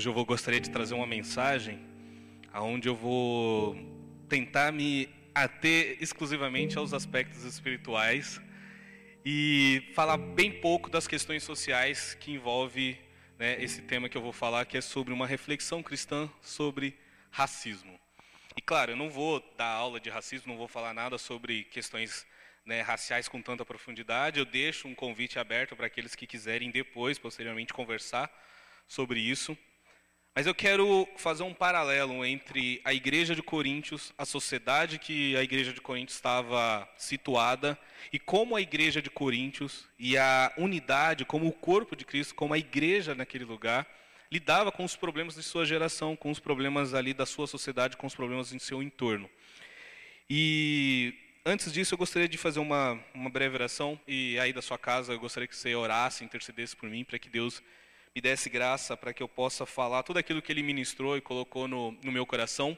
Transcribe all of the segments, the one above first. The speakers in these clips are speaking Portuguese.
hoje eu vou gostaria de trazer uma mensagem aonde eu vou tentar me ater exclusivamente aos aspectos espirituais e falar bem pouco das questões sociais que envolve né, esse tema que eu vou falar, que é sobre uma reflexão cristã sobre racismo. E claro, eu não vou dar aula de racismo, não vou falar nada sobre questões né, raciais com tanta profundidade. Eu deixo um convite aberto para aqueles que quiserem depois, posteriormente, conversar sobre isso. Mas eu quero fazer um paralelo entre a igreja de Coríntios, a sociedade que a igreja de Coríntios estava situada, e como a igreja de Coríntios e a unidade, como o corpo de Cristo, como a igreja naquele lugar, lidava com os problemas de sua geração, com os problemas ali da sua sociedade, com os problemas em seu entorno. E antes disso, eu gostaria de fazer uma, uma breve oração. E aí da sua casa, eu gostaria que você orasse, intercedesse por mim, para que Deus me desse graça, para que eu possa falar tudo aquilo que Ele ministrou e colocou no, no meu coração.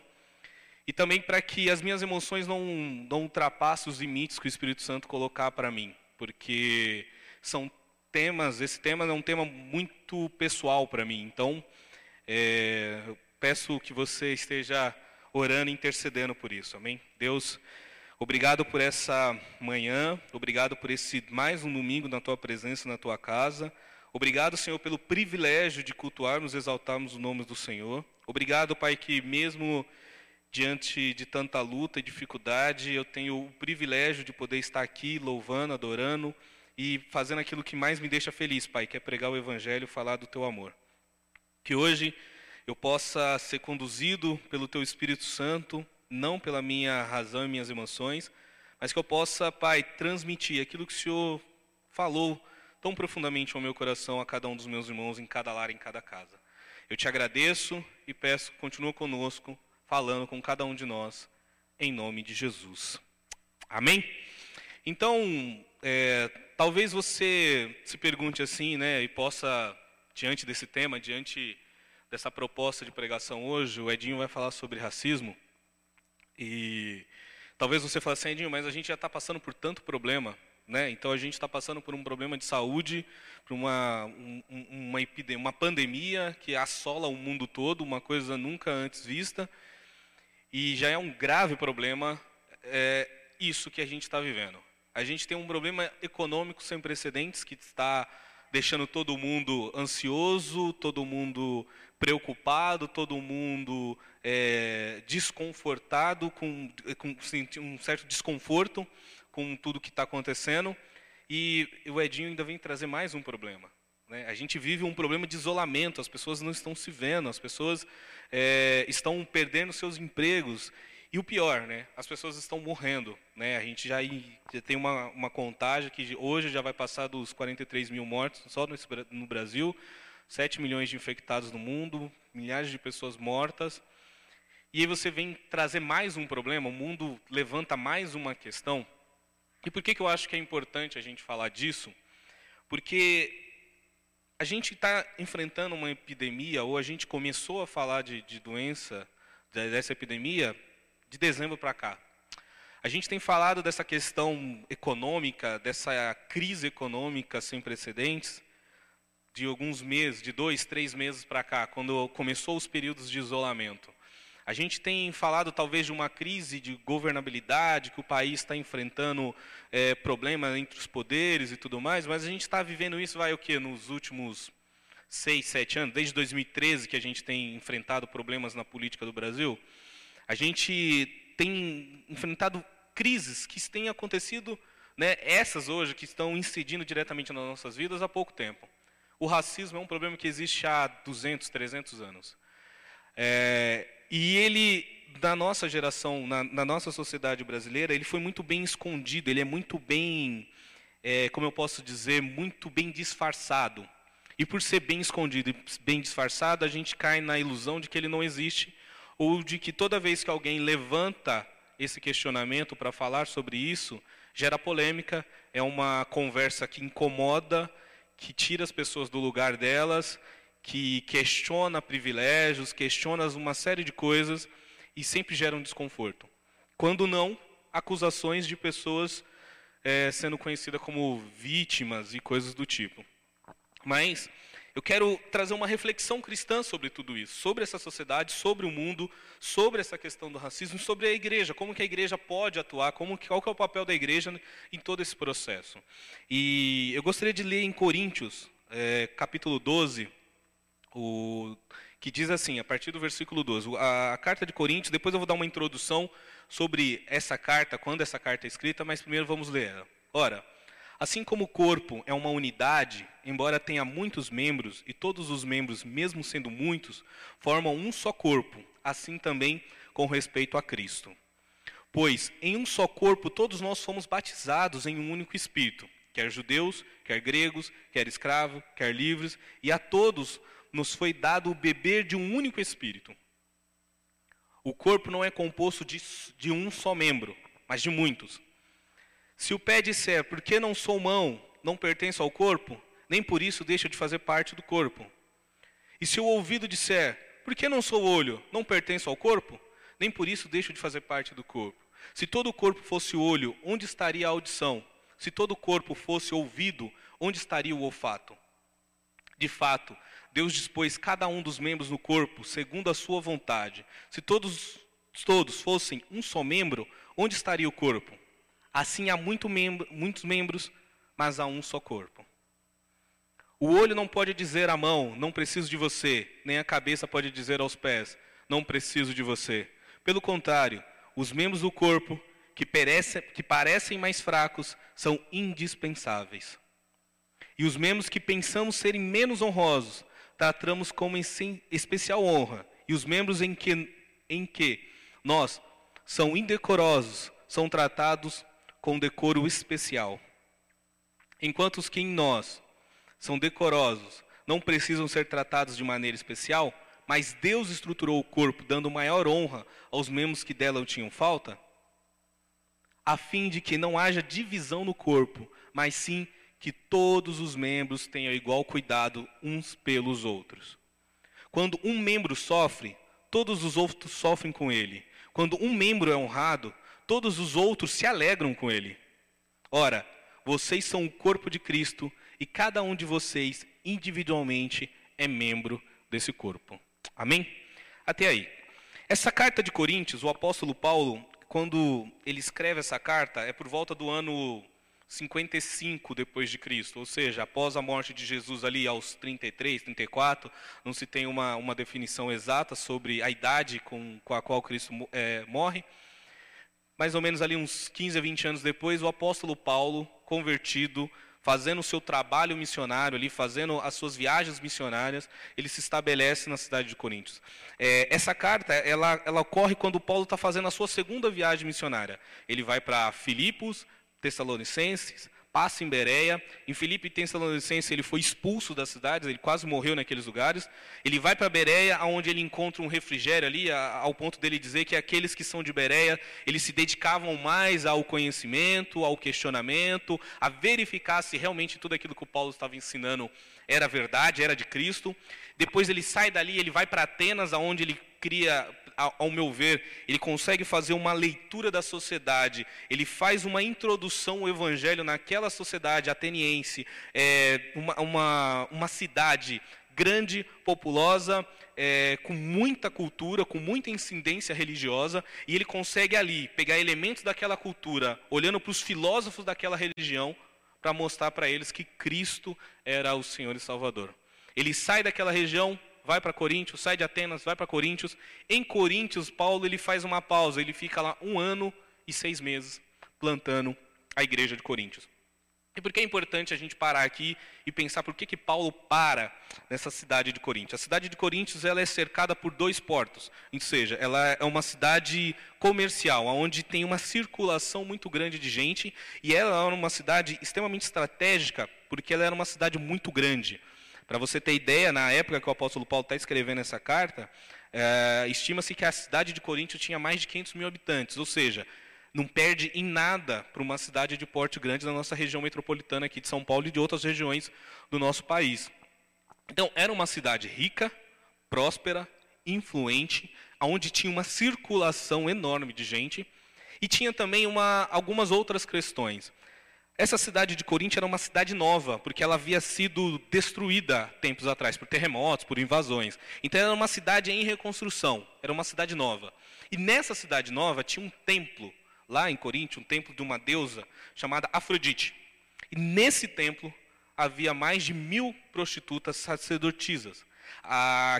E também para que as minhas emoções não, não ultrapassem os limites que o Espírito Santo colocar para mim. Porque são temas, esse tema é um tema muito pessoal para mim. Então, é, peço que você esteja orando e intercedendo por isso. Amém? Deus Obrigado por essa manhã, obrigado por esse mais um domingo na tua presença, na tua casa. Obrigado, Senhor, pelo privilégio de cultuarmos, exaltarmos o nome do Senhor. Obrigado, Pai, que mesmo diante de tanta luta e dificuldade, eu tenho o privilégio de poder estar aqui louvando, adorando e fazendo aquilo que mais me deixa feliz, Pai, que é pregar o Evangelho, falar do Teu amor. Que hoje eu possa ser conduzido pelo Teu Espírito Santo não pela minha razão e minhas emoções, mas que eu possa, Pai, transmitir aquilo que o Senhor falou tão profundamente ao meu coração, a cada um dos meus irmãos, em cada lar, em cada casa. Eu te agradeço e peço, continua conosco, falando com cada um de nós, em nome de Jesus. Amém? Então, é, talvez você se pergunte assim, né, e possa, diante desse tema, diante dessa proposta de pregação hoje, o Edinho vai falar sobre racismo. E talvez você fale assim, Edinho, mas a gente já está passando por tanto problema, né? Então a gente está passando por um problema de saúde, por uma, um, uma, epidemia, uma pandemia que assola o mundo todo, uma coisa nunca antes vista, e já é um grave problema é, isso que a gente está vivendo. A gente tem um problema econômico sem precedentes que está deixando todo mundo ansioso, todo mundo preocupado, todo mundo é, desconfortado, com, com um certo desconforto com tudo que está acontecendo. E o Edinho ainda vem trazer mais um problema. Né? A gente vive um problema de isolamento, as pessoas não estão se vendo, as pessoas é, estão perdendo seus empregos. E o pior, né? As pessoas estão morrendo, né? A gente já, já tem uma, uma, contagem que hoje já vai passar dos 43 mil mortos só no, no Brasil, 7 milhões de infectados no mundo, milhares de pessoas mortas. E aí você vem trazer mais um problema, o mundo levanta mais uma questão. E por que, que eu acho que é importante a gente falar disso? Porque a gente está enfrentando uma epidemia, ou a gente começou a falar de, de doença, dessa epidemia, de dezembro para cá. A gente tem falado dessa questão econômica, dessa crise econômica sem precedentes, de alguns meses, de dois, três meses para cá, quando começou os períodos de isolamento. A gente tem falado talvez de uma crise de governabilidade, que o país está enfrentando é, problemas entre os poderes e tudo mais, mas a gente está vivendo isso, vai o quê? Nos últimos seis, sete anos, desde 2013 que a gente tem enfrentado problemas na política do Brasil. A gente tem enfrentado crises que têm acontecido, né, essas hoje, que estão incidindo diretamente nas nossas vidas há pouco tempo. O racismo é um problema que existe há 200, 300 anos. É, e ele, na nossa geração, na, na, nossa sociedade brasileira, ele foi muito bem escondido, ele é muito bem, é, como eu posso dizer, muito bem disfarçado. E por ser bem escondido e bem disfarçado, a gente cai na ilusão de que ele não existe ou de que toda vez que alguém levanta esse questionamento para falar sobre isso, gera polêmica, é uma conversa que incomoda, que tira as pessoas do lugar delas, que questiona privilégios, questiona uma série de coisas e sempre gera um desconforto. Quando não, acusações de pessoas é, sendo conhecidas como vítimas e coisas do tipo. Mas Eu quero trazer uma reflexão cristã sobre tudo isso, sobre essa sociedade, sobre o mundo, sobre essa questão do racismo, sobre a igreja, como que a igreja pode atuar, como que, qual que é o papel da igreja em todo esse processo. E eu gostaria de ler em Coríntios, é, capítulo 12, o, que diz assim, a partir do versículo 12, a, a carta de Coríntios, depois eu vou dar uma introdução sobre essa carta, quando essa carta é escrita, mas primeiro vamos ler ela. Ora, Assim como o corpo é uma unidade, embora tenha muitos membros, e todos os membros, mesmo sendo muitos, formam um só corpo, assim também com respeito a Cristo. Pois em um só corpo todos nós fomos batizados em um único Espírito, quer judeus, quer gregos, quer escravos, quer livres, e a todos nos foi dado o beber de um único Espírito. O corpo não é composto de, de um só membro, mas de muitos. Se o pé disser, por que não sou mão, não pertenço ao corpo, nem por isso deixa de fazer parte do corpo. E se o ouvido disser, por que não sou olho, não pertenço ao corpo, nem por isso deixo de fazer parte do corpo. Se todo o corpo fosse olho, onde estaria a audição? Se todo o corpo fosse ouvido, onde estaria o olfato? De fato, Deus dispôs cada um dos membros no corpo segundo a sua vontade. Se todos, todos fossem um só membro, onde estaria o corpo? Assim há muito membro, muitos membros, mas há um só corpo. O olho não pode dizer à mão, não preciso de você, nem a cabeça pode dizer aos pés, não preciso de você. Pelo contrário, os membros do corpo que, perece, que parecem mais fracos são indispensáveis. E os membros que pensamos serem menos honrosos, tratamos como em especial honra. E os membros em que, em que nós são indecorosos, são tratados com decoro especial. Enquanto os que em nós são decorosos não precisam ser tratados de maneira especial, mas Deus estruturou o corpo dando maior honra aos membros que dela tinham falta, a fim de que não haja divisão no corpo, mas sim que todos os membros tenham igual cuidado uns pelos outros. Quando um membro sofre, todos os outros sofrem com ele. Quando um membro é honrado, todos os outros se alegram com ele. Ora, vocês são o corpo de Cristo e cada um de vocês individualmente é membro desse corpo. Amém? Até aí. Essa carta de Coríntios, o apóstolo Paulo, quando ele escreve essa carta, é por volta do ano 55 depois de Cristo, ou seja, após a morte de Jesus ali aos 33, 34, não se tem uma, uma definição exata sobre a idade com, com a qual Cristo é, morre, mais ou menos ali uns 15 a 20 anos depois, o apóstolo Paulo, convertido, fazendo o seu trabalho missionário ali, fazendo as suas viagens missionárias, ele se estabelece na cidade de Coríntios. É, essa carta, ela, ela ocorre quando Paulo está fazendo a sua segunda viagem missionária. Ele vai para Filipos, Tessalonicenses, passa em Bereia. Em Filipe Tessalonicense ele foi expulso das cidades, ele quase morreu naqueles lugares. Ele vai para Bereia, onde ele encontra um refrigério ali, ao ponto dele dizer que aqueles que são de Bereia, eles se dedicavam mais ao conhecimento, ao questionamento, a verificar se realmente tudo aquilo que o Paulo estava ensinando era verdade, era de Cristo. Depois ele sai dali, ele vai para Atenas, aonde ele cria ao meu ver, ele consegue fazer uma leitura da sociedade, ele faz uma introdução ao evangelho naquela sociedade ateniense, é, uma, uma, uma cidade grande, populosa, é, com muita cultura, com muita incidência religiosa, e ele consegue ali pegar elementos daquela cultura, olhando para os filósofos daquela religião, para mostrar para eles que Cristo era o Senhor e Salvador. Ele sai daquela região, vai para Coríntios, sai de Atenas, vai para Coríntios. Em Coríntios, Paulo ele faz uma pausa, ele fica lá um ano e seis meses plantando a igreja de Coríntios. E por que é importante a gente parar aqui e pensar por que, que Paulo para nessa cidade de Coríntios? A cidade de Coríntios ela é cercada por dois portos, ou seja, ela é uma cidade comercial, onde tem uma circulação muito grande de gente, e ela é uma cidade extremamente estratégica, porque ela era uma cidade muito grande. Para você ter ideia, na época que o apóstolo Paulo está escrevendo essa carta, é, estima-se que a cidade de Corinto tinha mais de 500 mil habitantes, ou seja, não perde em nada para uma cidade de porte grande da nossa região metropolitana aqui de São Paulo e de outras regiões do nosso país. Então, era uma cidade rica, próspera, influente, onde tinha uma circulação enorme de gente e tinha também uma, algumas outras questões. Essa cidade de Corinto era uma cidade nova, porque ela havia sido destruída tempos atrás por terremotos, por invasões. Então era uma cidade em reconstrução, era uma cidade nova. E nessa cidade nova tinha um templo, lá em Corinto, um templo de uma deusa chamada Afrodite. E nesse templo havia mais de mil prostitutas sacerdotisas,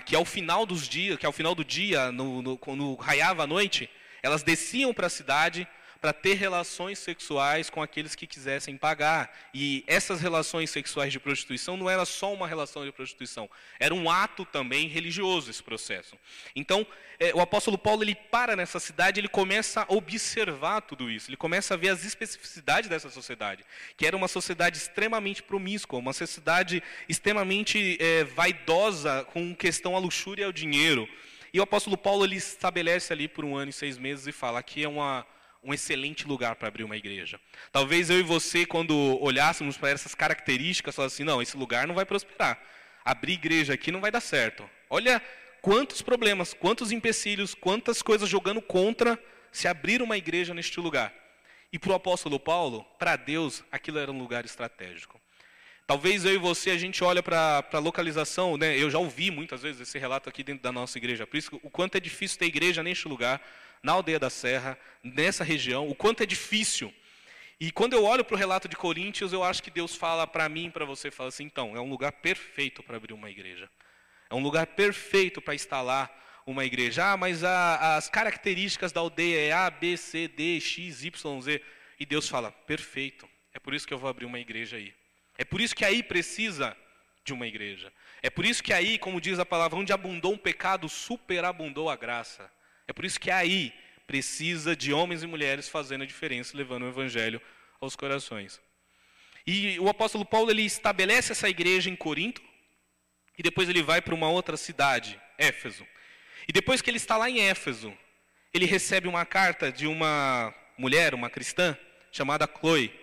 que ao final dos dias, que ao final do dia, no, no, quando raiava a noite, elas desciam para a cidade para ter relações sexuais com aqueles que quisessem pagar. E essas relações sexuais de prostituição não era só uma relação de prostituição, era um ato também religioso esse processo. Então, é, o apóstolo Paulo ele para nessa cidade, ele começa a observar tudo isso, ele começa a ver as especificidades dessa sociedade, que era uma sociedade extremamente promíscua, uma sociedade extremamente é, vaidosa com questão à luxúria e ao dinheiro. E o apóstolo Paulo ele estabelece ali por um ano e seis meses e fala: aqui é uma um excelente lugar para abrir uma igreja. Talvez eu e você, quando olhássemos para essas características, falasse assim: não, esse lugar não vai prosperar. Abrir igreja aqui não vai dar certo. Olha quantos problemas, quantos empecilhos, quantas coisas jogando contra se abrir uma igreja neste lugar. E para o apóstolo Paulo, para Deus, aquilo era um lugar estratégico. Talvez eu e você, a gente olha para a localização, né? eu já ouvi muitas vezes esse relato aqui dentro da nossa igreja, por isso o quanto é difícil ter igreja neste lugar, na aldeia da Serra, nessa região, o quanto é difícil. E quando eu olho para o relato de Coríntios, eu acho que Deus fala para mim para você, fala assim, então, é um lugar perfeito para abrir uma igreja. É um lugar perfeito para instalar uma igreja. Ah, mas a, as características da aldeia é A, B, C, D, X, Y, Z. E Deus fala, perfeito. É por isso que eu vou abrir uma igreja aí. É por isso que aí precisa de uma igreja. É por isso que aí, como diz a palavra, onde abundou um pecado, superabundou a graça. É por isso que aí precisa de homens e mulheres fazendo a diferença, levando o evangelho aos corações. E o apóstolo Paulo ele estabelece essa igreja em Corinto e depois ele vai para uma outra cidade, Éfeso. E depois que ele está lá em Éfeso, ele recebe uma carta de uma mulher, uma cristã, chamada Chloe,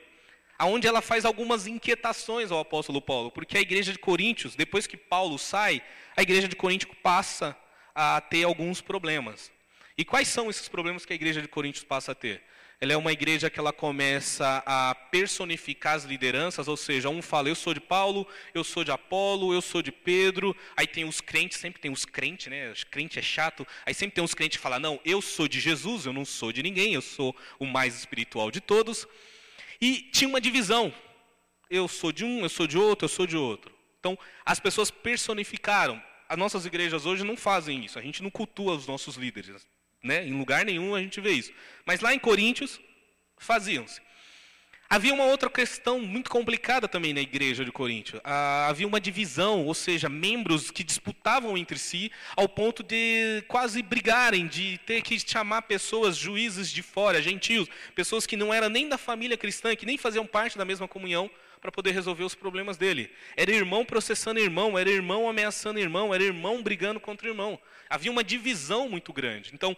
aonde ela faz algumas inquietações ao apóstolo Paulo, porque a igreja de Coríntios, depois que Paulo sai, a igreja de Coríntios passa a ter alguns problemas. E quais são esses problemas que a igreja de Coríntios passa a ter? Ela é uma igreja que ela começa a personificar as lideranças, ou seja, um fala, eu sou de Paulo, eu sou de Apolo, eu sou de Pedro. Aí tem os crentes, sempre tem os crentes, né? Os crente é chato. Aí sempre tem uns crentes que falam, não, eu sou de Jesus, eu não sou de ninguém, eu sou o mais espiritual de todos. E tinha uma divisão. Eu sou de um, eu sou de outro, eu sou de outro. Então, as pessoas personificaram. As nossas igrejas hoje não fazem isso. A gente não cultua os nossos líderes. Né? Em lugar nenhum a gente vê isso. Mas lá em Coríntios, faziam-se. Havia uma outra questão muito complicada também na igreja de Coríntios. Ah, havia uma divisão, ou seja, membros que disputavam entre si ao ponto de quase brigarem, de ter que chamar pessoas, juízes de fora, gentios, pessoas que não eram nem da família cristã, que nem faziam parte da mesma comunhão, para poder resolver os problemas dele. Era irmão processando irmão, era irmão ameaçando irmão, era irmão brigando contra irmão. Havia uma divisão muito grande. Então,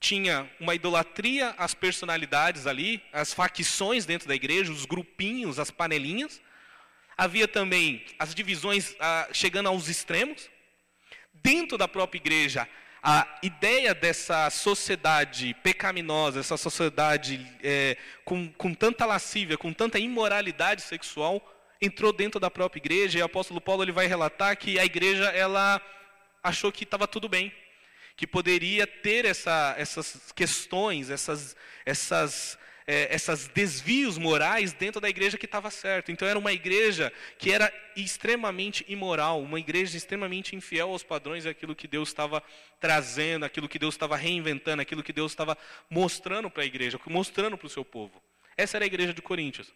tinha uma idolatria às personalidades ali, as facções dentro da igreja, os grupinhos, as panelinhas. Havia também as divisões ah, chegando aos extremos. Dentro da própria igreja, a ideia dessa sociedade pecaminosa, essa sociedade é, com, com tanta lascívia, com tanta imoralidade sexual, entrou dentro da própria igreja. E o apóstolo Paulo ele vai relatar que a igreja ela achou que estava tudo bem, que poderia ter essa, essas questões, essas, essas, é, essas desvios morais dentro da igreja que estava certo. Então era uma igreja que era extremamente imoral, uma igreja extremamente infiel aos padrões daquilo que Deus estava trazendo, aquilo que Deus estava reinventando, aquilo que Deus estava mostrando para a igreja, mostrando para o seu povo. Essa era a igreja de Coríntios.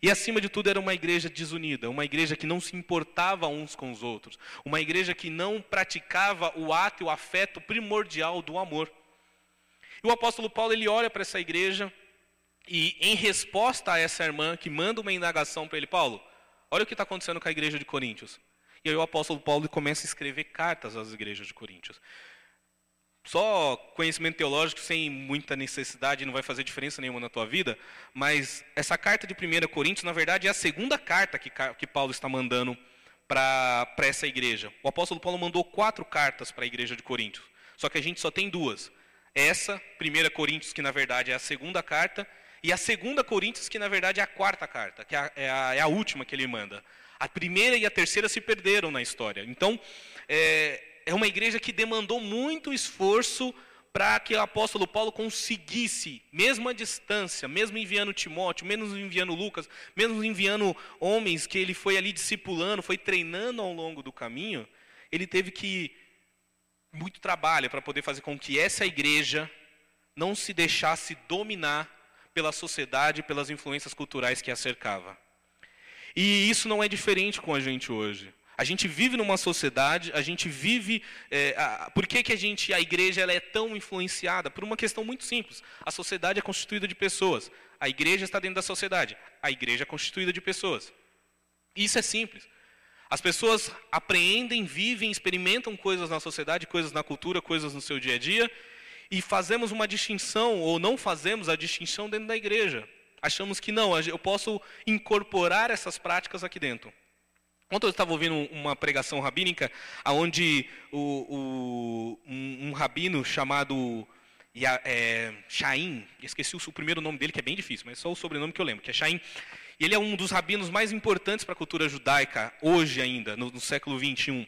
E acima de tudo era uma igreja desunida, uma igreja que não se importava uns com os outros, uma igreja que não praticava o ato e o afeto primordial do amor. E o apóstolo Paulo ele olha para essa igreja e em resposta a essa irmã que manda uma indagação para ele, Paulo, olha o que está acontecendo com a igreja de Coríntios. E aí o apóstolo Paulo começa a escrever cartas às igrejas de Coríntios só conhecimento teológico sem muita necessidade não vai fazer diferença nenhuma na tua vida, mas essa carta de 1 Coríntios, na verdade, é a segunda carta que, que Paulo está mandando para essa igreja. O apóstolo Paulo mandou quatro cartas para a igreja de Coríntios, só que a gente só tem duas. Essa, 1 Coríntios, que na verdade é a segunda carta, e a segunda Coríntios, que na verdade é a quarta carta, que é a, é a, é a última que ele manda. A primeira e a terceira se perderam na história. Então, é, é uma igreja que demandou muito esforço para que o apóstolo Paulo conseguisse, mesmo à distância, mesmo enviando Timóteo, mesmo enviando Lucas, mesmo enviando homens que ele foi ali discipulando, foi treinando ao longo do caminho, ele teve que muito trabalho para poder fazer com que essa igreja não se deixasse dominar pela sociedade, pelas influências culturais que a cercava. E isso não é diferente com a gente hoje. A gente vive numa sociedade, a gente vive. É, a, por que, que a gente, a igreja, ela é tão influenciada? Por uma questão muito simples. A sociedade é constituída de pessoas. A igreja está dentro da sociedade. A igreja é constituída de pessoas. Isso é simples. As pessoas apreendem, vivem, experimentam coisas na sociedade, coisas na cultura, coisas no seu dia a dia, e fazemos uma distinção, ou não fazemos a distinção dentro da igreja. Achamos que não, eu posso incorporar essas práticas aqui dentro. Ontem eu estava ouvindo uma pregação rabínica, onde o, o, um, um, rabino chamado é, Shaim, esqueci o, primeiro nome dele, que é bem difícil, mas só o sobrenome que eu lembro, que é Shaim. Ele é um dos rabinos mais importantes para a cultura judaica, hoje ainda, no, no século 21.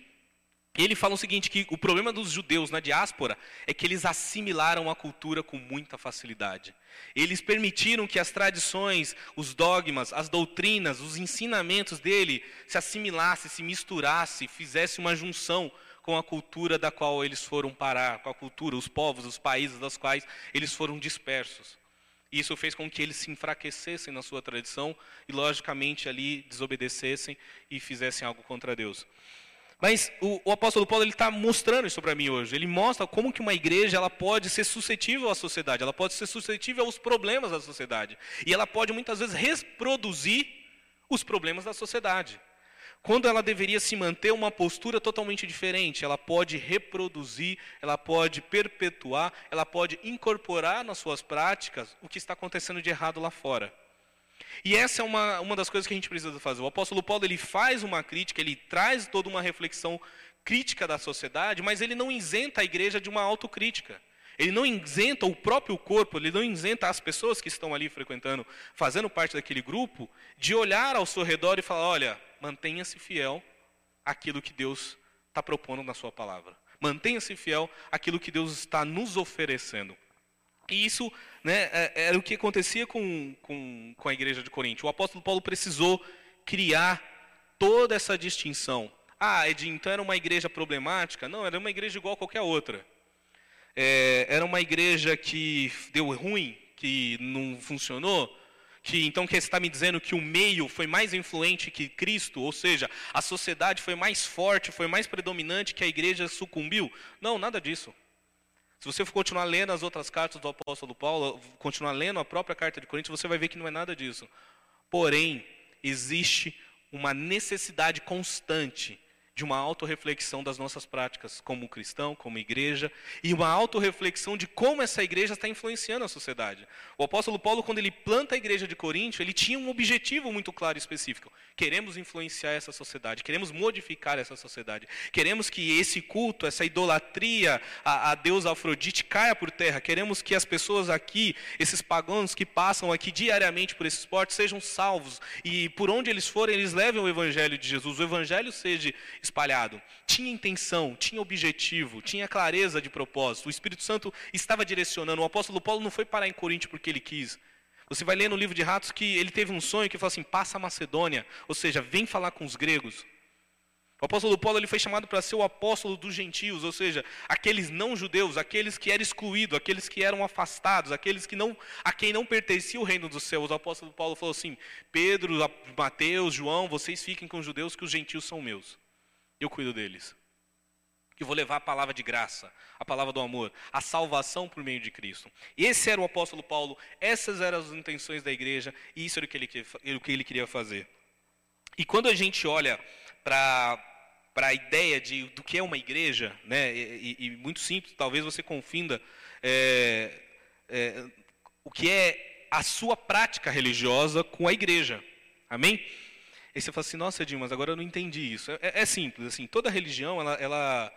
E ele fala o seguinte, que o problema dos judeus na diáspora é que eles assimilaram a cultura com muita facilidade. Eles permitiram que as tradições, os dogmas, as doutrinas, os ensinamentos dele se assimilassem, se misturassem, fizessem uma junção com a cultura da qual eles foram parar, com a cultura, os povos, os países dos quais eles foram dispersos. Isso fez com que eles se enfraquecessem na sua tradição e, logicamente, ali desobedecessem e fizessem algo contra Deus. Mas o, o apóstolo Paulo está mostrando isso para mim hoje. Ele mostra como que uma igreja ela pode ser suscetível à sociedade, ela pode ser suscetível aos problemas da sociedade. E ela pode muitas vezes reproduzir os problemas da sociedade. Quando ela deveria se manter uma postura totalmente diferente, ela pode reproduzir, ela pode perpetuar, ela pode incorporar nas suas práticas o que está acontecendo de errado lá fora. E essa é uma, uma das coisas que a gente precisa fazer. O apóstolo Paulo ele faz uma crítica, ele traz toda uma reflexão crítica da sociedade, mas ele não isenta a igreja de uma autocrítica. Ele não isenta o próprio corpo, ele não isenta as pessoas que estão ali frequentando, fazendo parte daquele grupo, de olhar ao seu redor e falar: olha, mantenha-se fiel àquilo que Deus está propondo na sua palavra. Mantenha-se fiel àquilo que Deus está nos oferecendo. E isso né, é, era o que acontecia com, com, com a igreja de Corinto. O apóstolo Paulo precisou criar toda essa distinção. Ah, Ed, então era uma igreja problemática? Não, era uma igreja igual a qualquer outra. É, era uma igreja que deu ruim, que não funcionou? Que então que você está me dizendo que o meio foi mais influente que Cristo, ou seja, a sociedade foi mais forte, foi mais predominante que a igreja sucumbiu? Não, nada disso. Se você for continuar lendo as outras cartas do apóstolo Paulo, continuar lendo a própria carta de Coríntios, você vai ver que não é nada disso. Porém, existe uma necessidade constante de uma autorreflexão das nossas práticas como cristão, como igreja, e uma autorreflexão de como essa igreja está influenciando a sociedade. O apóstolo Paulo, quando ele planta a igreja de Corinto, ele tinha um objetivo muito claro e específico. Queremos influenciar essa sociedade, queremos modificar essa sociedade, queremos que esse culto, essa idolatria a, a Deus Afrodite caia por terra, queremos que as pessoas aqui, esses pagãos que passam aqui diariamente por esses portos, sejam salvos, e por onde eles forem, eles levem o evangelho de Jesus, o evangelho seja espalhado. Tinha intenção, tinha objetivo, tinha clareza de propósito. O Espírito Santo estava direcionando. O apóstolo Paulo não foi parar em Corinto porque ele quis. Você vai ler no livro de Ratos que ele teve um sonho que falou assim: passa a Macedônia, ou seja, vem falar com os gregos. O apóstolo Paulo ele foi chamado para ser o apóstolo dos gentios, ou seja, aqueles não judeus, aqueles que eram excluídos, aqueles que eram afastados, aqueles que não, a quem não pertencia o reino dos céus. O apóstolo Paulo falou assim: Pedro, Mateus, João, vocês fiquem com os judeus, que os gentios são meus eu cuido deles. Que vou levar a palavra de graça, a palavra do amor, a salvação por meio de Cristo. Esse era o apóstolo Paulo, essas eram as intenções da igreja e isso era o que ele, o que ele queria fazer. E quando a gente olha para para a ideia de, do que é uma igreja, né, e, e muito simples, talvez você confunda é, é, o que é a sua prática religiosa com a igreja. Amém? Aí você fala assim, nossa, Edinho, mas agora eu não entendi isso. É, é simples, assim, toda religião, ela, ela,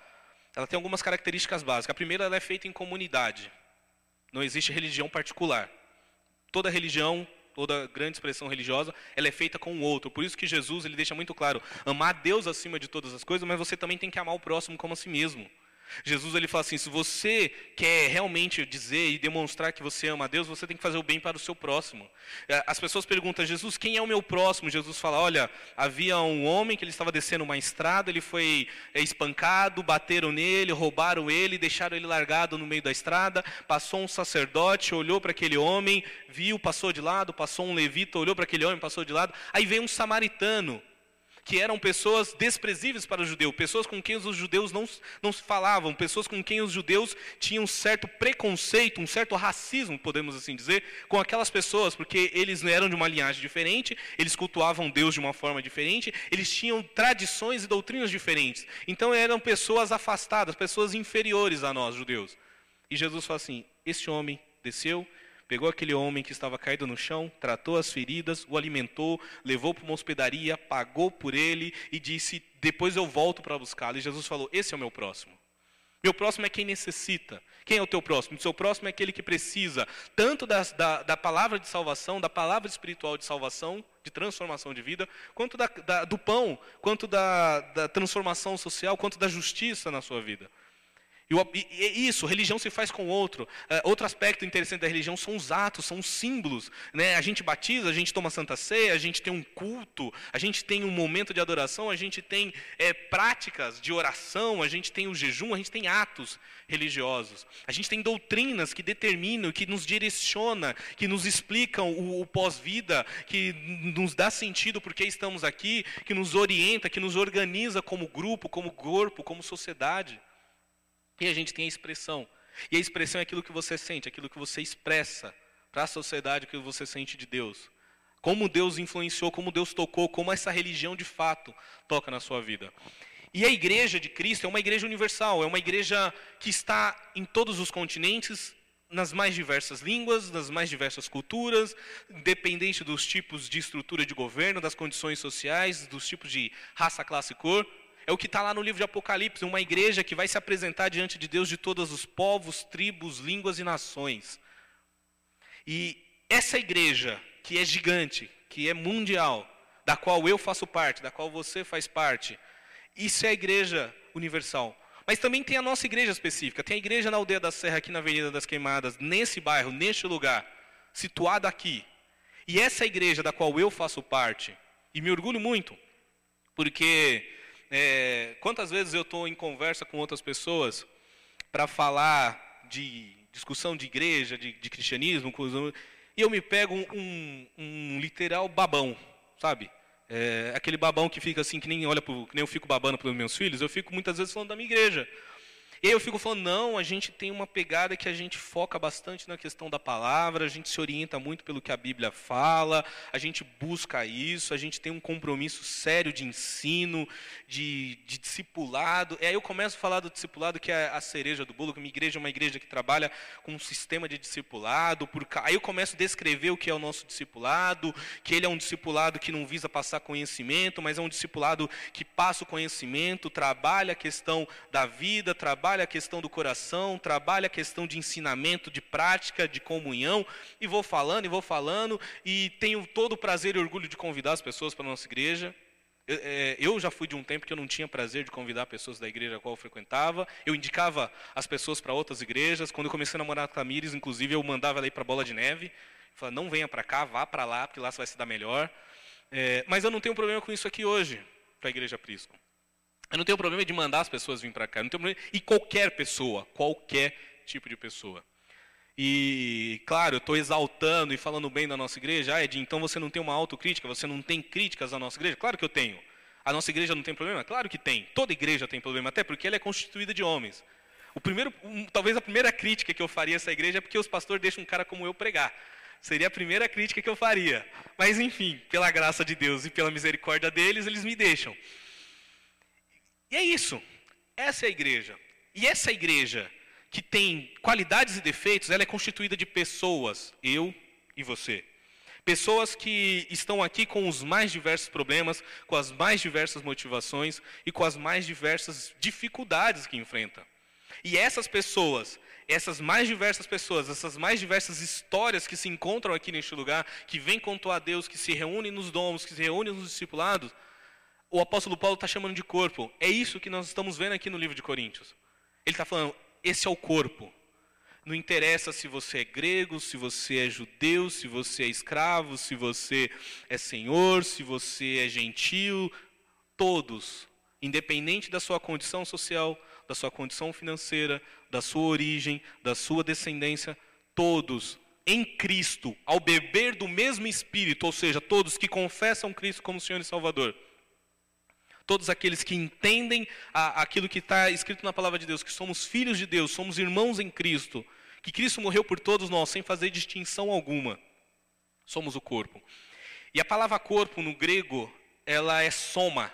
ela tem algumas características básicas. A primeira, ela é feita em comunidade. Não existe religião particular. Toda religião, toda grande expressão religiosa, ela é feita com o outro. Por isso que Jesus ele deixa muito claro: amar Deus acima de todas as coisas, mas você também tem que amar o próximo como a si mesmo. Jesus ele fala assim: se você quer realmente dizer e demonstrar que você ama a Deus, você tem que fazer o bem para o seu próximo. É, as pessoas perguntam Jesus: quem é o meu próximo? Jesus fala: olha, havia um homem que ele estava descendo uma estrada, ele foi é, espancado, bateram nele, roubaram ele, deixaram ele largado no meio da estrada. Passou um sacerdote, olhou para aquele homem, viu, passou de lado. Passou um levita, olhou para aquele homem, passou de lado. Aí veio um samaritano que eram pessoas desprezíveis para o judeu, pessoas com quem os judeus não, não se falavam, pessoas com quem os judeus tinham um certo preconceito, um certo racismo, podemos assim dizer, com aquelas pessoas, porque eles eram de uma linhagem diferente, eles cultuavam Deus de uma forma diferente, eles tinham tradições e doutrinas diferentes. Então eram pessoas afastadas, pessoas inferiores a nós, judeus. E Jesus fala assim: Este homem desceu Pegou aquele homem que estava caído no chão, tratou as feridas, o alimentou, levou para uma hospedaria, pagou por ele e disse: Depois eu volto para buscá-lo. E Jesus falou: Esse é o meu próximo. Meu próximo é quem necessita. Quem é o teu próximo? O seu próximo é aquele que precisa tanto da, da, da palavra de salvação, da palavra espiritual de salvação, de transformação de vida, quanto da, da, do pão, quanto da, da transformação social, quanto da justiça na sua vida. E, isso, religião se faz com outro. Uh, outro aspecto interessante da religião são os atos, são os símbolos. Né? A gente batiza, a gente toma santa ceia, a gente tem um culto, a gente tem um momento de adoração, a gente tem é, práticas de oração, a gente tem o jejum, a gente tem atos religiosos. A gente tem doutrinas que determinam, que nos direciona, que nos explicam o, o pós-vida, que nos dá sentido porque estamos aqui, que nos orienta, que nos organiza como grupo, como corpo, como sociedade. E a gente tem a expressão. E a expressão é aquilo que você sente, aquilo que você expressa para a sociedade, aquilo que você sente de Deus. Como Deus influenciou, como Deus tocou, como essa religião de fato toca na sua vida. E a igreja de Cristo é uma igreja universal, é uma igreja que está em todos os continentes, nas mais diversas línguas, nas mais diversas culturas, independente dos tipos de estrutura de governo, das condições sociais, dos tipos de raça, classe e cor. É o que está lá no livro de Apocalipse, uma igreja que vai se apresentar diante de Deus de todos os povos, tribos, línguas e nações. E essa igreja, que é gigante, que é mundial, da qual eu faço parte, da qual você faz parte, isso é a igreja universal. Mas também tem a nossa igreja específica. Tem a igreja na Aldeia da Serra, aqui na Avenida das Queimadas, nesse bairro, neste lugar, situada aqui. E essa igreja da qual eu faço parte, e me orgulho muito, porque é, quantas vezes eu estou em conversa com outras pessoas para falar de discussão de igreja, de, de cristianismo, e eu me pego um, um literal babão, sabe? É, aquele babão que fica assim, que nem olha pro, que nem eu fico babando para os meus filhos, eu fico muitas vezes falando da minha igreja. E aí eu fico falando, não, a gente tem uma pegada que a gente foca bastante na questão da palavra, a gente se orienta muito pelo que a Bíblia fala, a gente busca isso, a gente tem um compromisso sério de ensino, de, de discipulado. E aí eu começo a falar do discipulado, que é a cereja do bolo, que minha igreja é uma igreja que trabalha com um sistema de discipulado. Por... Aí eu começo a descrever o que é o nosso discipulado, que ele é um discipulado que não visa passar conhecimento, mas é um discipulado que passa o conhecimento, trabalha a questão da vida, trabalha trabalha a questão do coração, trabalha a questão de ensinamento, de prática, de comunhão, e vou falando, e vou falando, e tenho todo o prazer e orgulho de convidar as pessoas para a nossa igreja. É, eu já fui de um tempo que eu não tinha prazer de convidar pessoas da igreja a qual eu frequentava. Eu indicava as pessoas para outras igrejas. Quando eu comecei a namorar com a Tamires, inclusive, eu mandava ela ir para Bola de Neve. Falava, não venha para cá, vá para lá, porque lá você vai se dar melhor. É, mas eu não tenho problema com isso aqui hoje, para a igreja Prisco. Eu não tenho problema de mandar as pessoas vir para cá. Não tenho problema, e qualquer pessoa, qualquer tipo de pessoa. E, claro, eu estou exaltando e falando bem da nossa igreja. Ah, Ed, então você não tem uma autocrítica, você não tem críticas à nossa igreja? Claro que eu tenho. A nossa igreja não tem problema? Claro que tem. Toda igreja tem problema, até porque ela é constituída de homens. O primeiro, um, talvez a primeira crítica que eu faria a essa igreja é porque os pastores deixam um cara como eu pregar. Seria a primeira crítica que eu faria. Mas, enfim, pela graça de Deus e pela misericórdia deles, eles me deixam. E é isso. Essa é a igreja. E essa igreja que tem qualidades e defeitos, ela é constituída de pessoas, eu e você. Pessoas que estão aqui com os mais diversos problemas, com as mais diversas motivações e com as mais diversas dificuldades que enfrentam. E essas pessoas, essas mais diversas pessoas, essas mais diversas histórias que se encontram aqui neste lugar, que vêm contar a Deus, que se reúnem nos domos, que se reúnem nos discipulados, o apóstolo Paulo está chamando de corpo. É isso que nós estamos vendo aqui no livro de Coríntios. Ele está falando, esse é o corpo. Não interessa se você é grego, se você é judeu, se você é escravo, se você é senhor, se você é gentil, todos, independente da sua condição social, da sua condição financeira, da sua origem, da sua descendência, todos em Cristo, ao beber do mesmo Espírito, ou seja, todos que confessam Cristo como Senhor e Salvador todos aqueles que entendem a, aquilo que está escrito na palavra de Deus, que somos filhos de Deus, somos irmãos em Cristo, que Cristo morreu por todos nós sem fazer distinção alguma. Somos o corpo. E a palavra corpo no grego, ela é soma.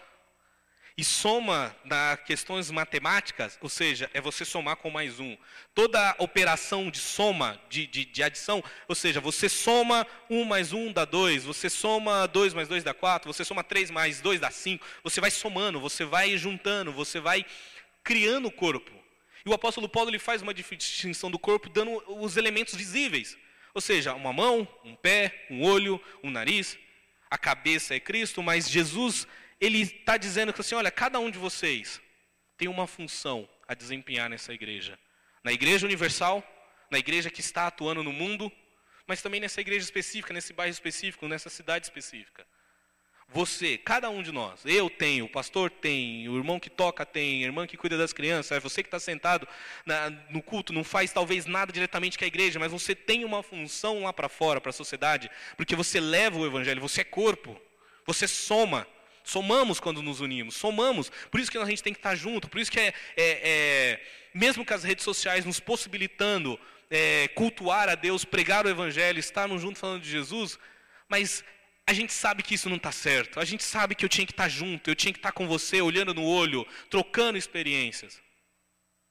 E soma nas questões matemáticas, ou seja, é você somar com mais um. Toda operação de soma, de, de, de adição, ou seja, você soma um mais um dá dois, você soma dois mais dois dá quatro, você soma três mais dois dá cinco, você vai somando, você vai juntando, você vai criando o corpo. E o apóstolo Paulo ele faz uma distinção do corpo dando os elementos visíveis. Ou seja, uma mão, um pé, um olho, um nariz, a cabeça é Cristo, mas Jesus ele está dizendo que assim, olha, cada um de vocês tem uma função a desempenhar nessa igreja. Na igreja universal, na igreja que está atuando no mundo, mas também nessa igreja específica, nesse bairro específico, nessa cidade específica. Você, cada um de nós, eu tenho, o pastor tem, o irmão que toca tem, a irmã que cuida das crianças, é você que está sentado na, no culto, não faz talvez nada diretamente com a igreja, mas você tem uma função lá para fora, para a sociedade, porque você leva o evangelho, você é corpo, você soma. Somamos quando nos unimos, somamos. Por isso que a gente tem que estar junto, por isso que é, é, é mesmo com as redes sociais nos possibilitando é, cultuar a Deus, pregar o Evangelho, estarmos juntos falando de Jesus, mas a gente sabe que isso não está certo. A gente sabe que eu tinha que estar junto, eu tinha que estar com você, olhando no olho, trocando experiências.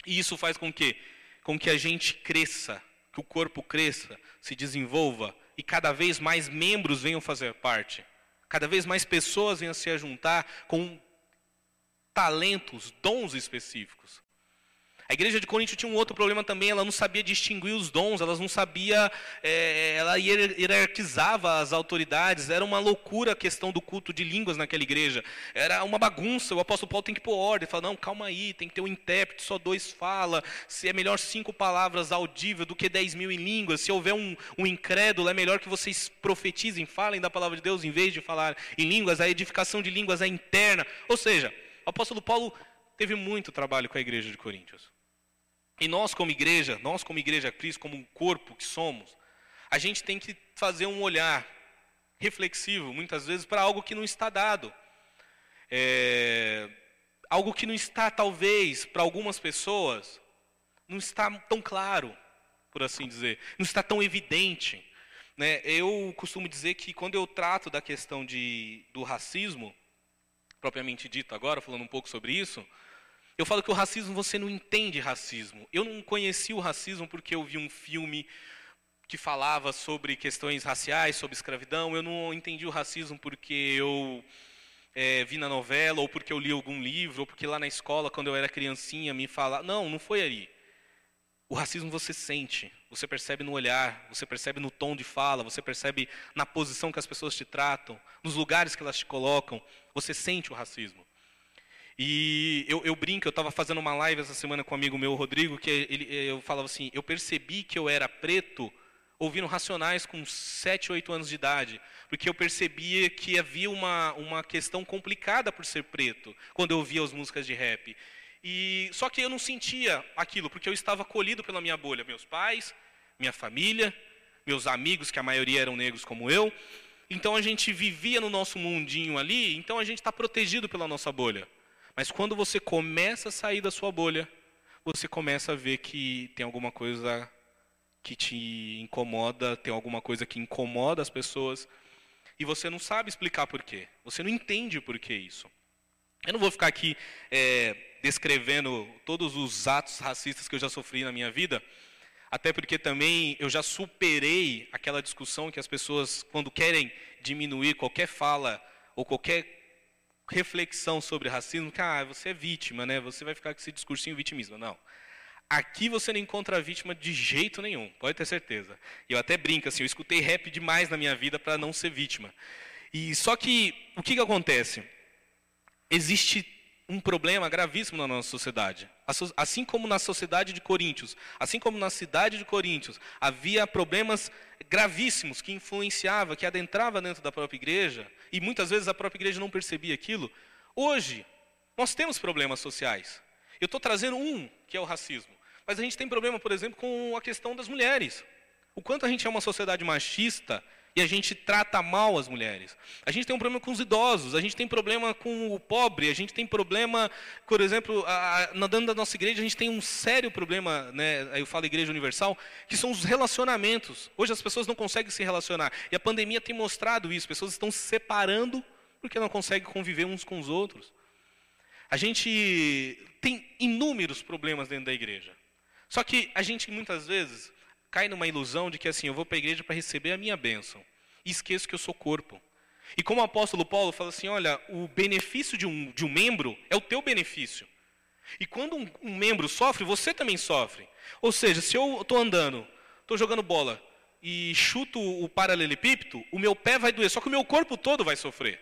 E isso faz com que, com que a gente cresça, que o corpo cresça, se desenvolva e cada vez mais membros venham fazer parte. Cada vez mais pessoas venham se juntar com talentos, dons específicos. A igreja de Corinto tinha um outro problema também, ela não sabia distinguir os dons, ela não sabia, é, ela hierarquizava as autoridades, era uma loucura a questão do culto de línguas naquela igreja, era uma bagunça, o apóstolo Paulo tem que pôr ordem, fala, não, calma aí, tem que ter um intérprete, só dois fala, se é melhor cinco palavras audíveis do que dez mil em línguas, se houver um, um incrédulo, é melhor que vocês profetizem, falem da palavra de Deus em vez de falar em línguas, a edificação de línguas é interna, ou seja, o apóstolo Paulo teve muito trabalho com a igreja de Coríntios. E nós, como igreja, nós, como igreja Cristo, como um corpo que somos, a gente tem que fazer um olhar reflexivo, muitas vezes, para algo que não está dado. É, algo que não está, talvez, para algumas pessoas, não está tão claro, por assim dizer, não está tão evidente. Né? Eu costumo dizer que quando eu trato da questão de, do racismo, propriamente dito agora, falando um pouco sobre isso, eu falo que o racismo você não entende racismo. Eu não conheci o racismo porque eu vi um filme que falava sobre questões raciais, sobre escravidão. Eu não entendi o racismo porque eu é, vi na novela, ou porque eu li algum livro, ou porque lá na escola, quando eu era criancinha, me falaram. Não, não foi ali. O racismo você sente, você percebe no olhar, você percebe no tom de fala, você percebe na posição que as pessoas te tratam, nos lugares que elas te colocam. Você sente o racismo. E eu, eu brinco, eu estava fazendo uma live essa semana com um amigo meu, Rodrigo, que ele, eu falava assim, eu percebi que eu era preto ouvindo Racionais com 7, 8 anos de idade, porque eu percebia que havia uma, uma questão complicada por ser preto, quando eu ouvia as músicas de rap. E Só que eu não sentia aquilo, porque eu estava acolhido pela minha bolha, meus pais, minha família, meus amigos, que a maioria eram negros como eu, então a gente vivia no nosso mundinho ali, então a gente está protegido pela nossa bolha. Mas quando você começa a sair da sua bolha, você começa a ver que tem alguma coisa que te incomoda, tem alguma coisa que incomoda as pessoas, e você não sabe explicar por quê. Você não entende por que isso. Eu não vou ficar aqui é, descrevendo todos os atos racistas que eu já sofri na minha vida, até porque também eu já superei aquela discussão que as pessoas, quando querem diminuir qualquer fala ou qualquer reflexão sobre racismo, que ah, você é vítima, né? Você vai ficar com esse discursinho vitimismo. Não. Aqui você não encontra a vítima de jeito nenhum, pode ter certeza. Eu até brinco assim, eu escutei rap demais na minha vida para não ser vítima. E só que o que, que acontece? Existe um problema gravíssimo na nossa sociedade. Assim como na sociedade de Coríntios, assim como na cidade de Coríntios, havia problemas gravíssimos que influenciava, que adentrava dentro da própria igreja, e muitas vezes a própria igreja não percebia aquilo. Hoje, nós temos problemas sociais. Eu estou trazendo um, que é o racismo. Mas a gente tem problema, por exemplo, com a questão das mulheres. O quanto a gente é uma sociedade machista e a gente trata mal as mulheres. A gente tem um problema com os idosos, a gente tem problema com o pobre, a gente tem problema, por exemplo, a, da nossa igreja, a gente tem um sério problema, né, eu falo igreja universal, que são os relacionamentos. Hoje as pessoas não conseguem se relacionar. E a pandemia tem mostrado isso, pessoas estão se separando porque não conseguem conviver uns com os outros. A gente tem inúmeros problemas dentro da igreja. Só que a gente muitas vezes cai numa ilusão de que assim, eu vou para a igreja para receber a minha bênção. E esqueço que eu sou corpo. E como o apóstolo Paulo fala assim, olha, o benefício de um, de um membro é o teu benefício. E quando um, um membro sofre, você também sofre. Ou seja, se eu estou andando, estou jogando bola e chuto o paralelepípedo, o meu pé vai doer, só que o meu corpo todo vai sofrer.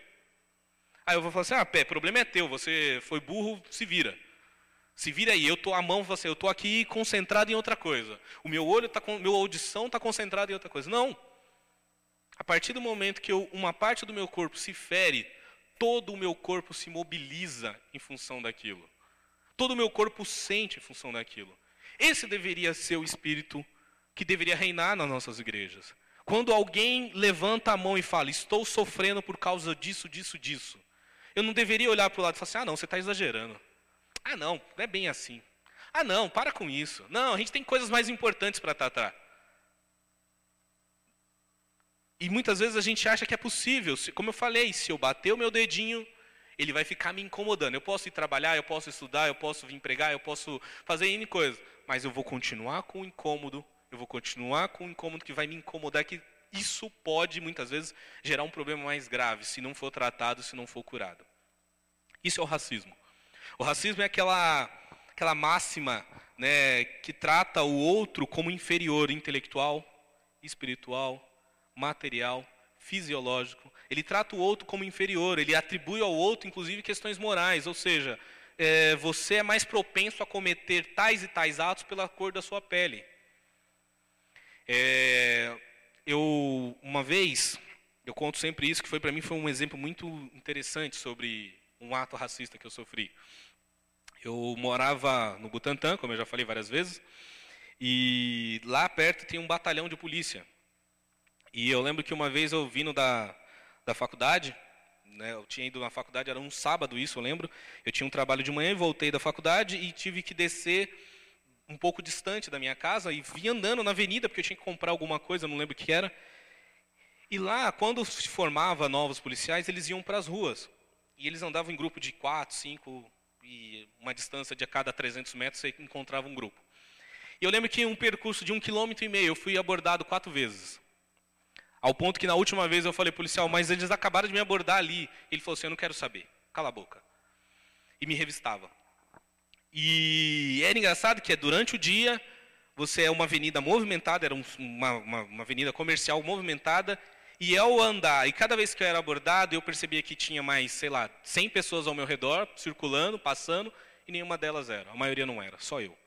Aí eu vou falar assim, ah, pé, problema é teu, você foi burro, se vira. Se vira aí, eu tô a mão, você, eu tô aqui concentrado em outra coisa. O meu olho tá com, meu audição está concentrado em outra coisa. Não. A partir do momento que eu, uma parte do meu corpo se fere, todo o meu corpo se mobiliza em função daquilo. Todo o meu corpo sente em função daquilo. Esse deveria ser o espírito que deveria reinar nas nossas igrejas. Quando alguém levanta a mão e fala, estou sofrendo por causa disso, disso, disso. Eu não deveria olhar para o lado e falar assim, ah não, você está exagerando. Ah, não, não é bem assim. Ah, não, para com isso. Não, a gente tem coisas mais importantes para tratar. E muitas vezes a gente acha que é possível. Como eu falei, se eu bater o meu dedinho, ele vai ficar me incomodando. Eu posso ir trabalhar, eu posso estudar, eu posso vir pregar, eu posso fazer N coisas. Mas eu vou continuar com o incômodo, eu vou continuar com o incômodo que vai me incomodar, que isso pode, muitas vezes, gerar um problema mais grave, se não for tratado, se não for curado. Isso é o racismo. O racismo é aquela, aquela máxima né, que trata o outro como inferior intelectual, espiritual, material, fisiológico. Ele trata o outro como inferior, ele atribui ao outro, inclusive, questões morais, ou seja, é, você é mais propenso a cometer tais e tais atos pela cor da sua pele. É, eu, uma vez, eu conto sempre isso, que foi para mim foi um exemplo muito interessante sobre um ato racista que eu sofri. Eu morava no Butantã, como eu já falei várias vezes, e lá perto tem um batalhão de polícia. E eu lembro que uma vez eu vindo da, da faculdade, né, eu tinha ido na faculdade, era um sábado isso, eu lembro. Eu tinha um trabalho de manhã e voltei da faculdade e tive que descer um pouco distante da minha casa e vim andando na avenida porque eu tinha que comprar alguma coisa, não lembro o que era. E lá, quando se formava novos policiais, eles iam para as ruas. E eles andavam em grupo de quatro, cinco, e uma distância de a cada 300 metros você encontrava um grupo. E eu lembro que em um percurso de um quilômetro e meio eu fui abordado quatro vezes. Ao ponto que na última vez eu falei, policial, mas eles acabaram de me abordar ali. Ele falou assim, eu não quero saber, cala a boca. E me revistava. E era engraçado que é durante o dia, você é uma avenida movimentada, era uma, uma, uma avenida comercial movimentada, e ao andar, e cada vez que eu era abordado, eu percebia que tinha mais, sei lá, 100 pessoas ao meu redor, circulando, passando, e nenhuma delas era. A maioria não era, só eu.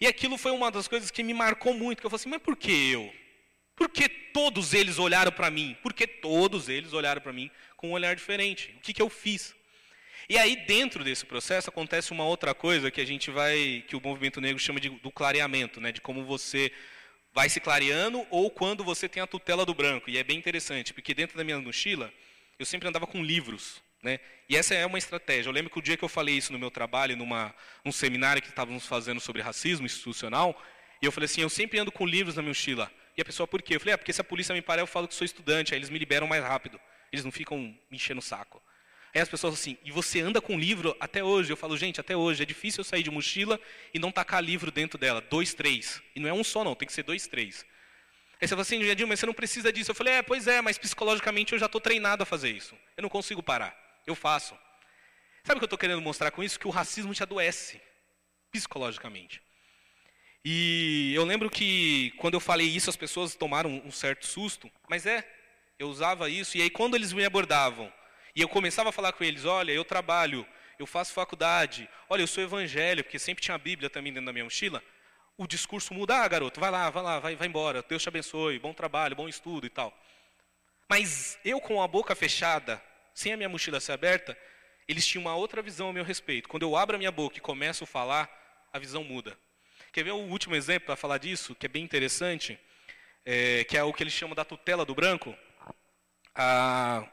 E aquilo foi uma das coisas que me marcou muito, que eu falei assim, mas por que eu? Por que todos eles olharam para mim? Por que todos eles olharam para mim com um olhar diferente? O que, que eu fiz? E aí, dentro desse processo, acontece uma outra coisa que a gente vai, que o movimento negro chama de, do clareamento, né? de como você vai se clareando ou quando você tem a tutela do branco. E é bem interessante, porque dentro da minha mochila, eu sempre andava com livros. Né? E essa é uma estratégia. Eu lembro que o dia que eu falei isso no meu trabalho, numa, num seminário que estávamos fazendo sobre racismo institucional, e eu falei assim, eu sempre ando com livros na minha mochila. E a pessoa, por quê? Eu falei, é porque se a polícia me parar, eu falo que sou estudante, aí eles me liberam mais rápido. Eles não ficam me enchendo o saco. Aí as pessoas assim, e você anda com livro até hoje? Eu falo, gente, até hoje é difícil eu sair de mochila e não tacar livro dentro dela. Dois, três. E não é um só, não, tem que ser dois, três. Aí você fala assim, Jadil, mas você não precisa disso. Eu falei, é, pois é, mas psicologicamente eu já estou treinado a fazer isso. Eu não consigo parar. Eu faço. Sabe o que eu estou querendo mostrar com isso? Que o racismo te adoece. psicologicamente. E eu lembro que quando eu falei isso, as pessoas tomaram um certo susto, mas é, eu usava isso, e aí quando eles me abordavam, e eu começava a falar com eles, olha, eu trabalho, eu faço faculdade, olha, eu sou evangélico, porque sempre tinha a Bíblia também dentro da minha mochila, o discurso muda, ah, garoto, vai lá, vai lá, vai, vai embora, Deus te abençoe, bom trabalho, bom estudo e tal. Mas eu com a boca fechada, sem a minha mochila ser aberta, eles tinham uma outra visão a meu respeito. Quando eu abro a minha boca e começo a falar, a visão muda. Quer ver o último exemplo para falar disso, que é bem interessante, é, que é o que eles chamam da tutela do branco? Ah,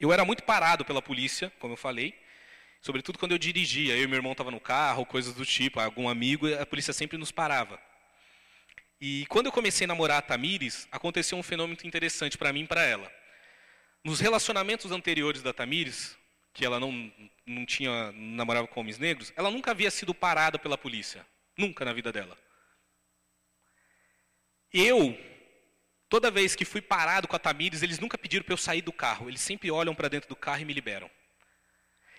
eu era muito parado pela polícia, como eu falei, sobretudo quando eu dirigia. Eu e meu irmão estavam no carro, coisas do tipo, algum amigo, a polícia sempre nos parava. E quando eu comecei a namorar a Tamires, aconteceu um fenômeno interessante para mim e para ela. Nos relacionamentos anteriores da Tamires, que ela não, não tinha namorava com homens negros, ela nunca havia sido parada pela polícia. Nunca na vida dela. Eu, toda vez que fui parado com a Tamires, eles nunca pediram para eu sair do carro. Eles sempre olham para dentro do carro e me liberam.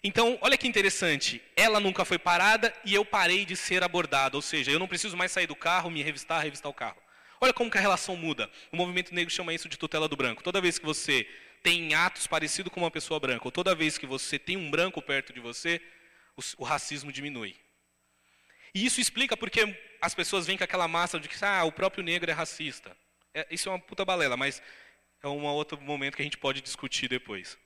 Então, olha que interessante. Ela nunca foi parada e eu parei de ser abordado. Ou seja, eu não preciso mais sair do carro, me revistar, revistar o carro. Olha como que a relação muda. O movimento negro chama isso de tutela do branco. Toda vez que você tem atos parecidos com uma pessoa branca, ou toda vez que você tem um branco perto de você, o, o racismo diminui. E isso explica porque as pessoas vêm com aquela massa de que ah, o próprio negro é racista. É, isso é uma puta balela, mas é um outro momento que a gente pode discutir depois.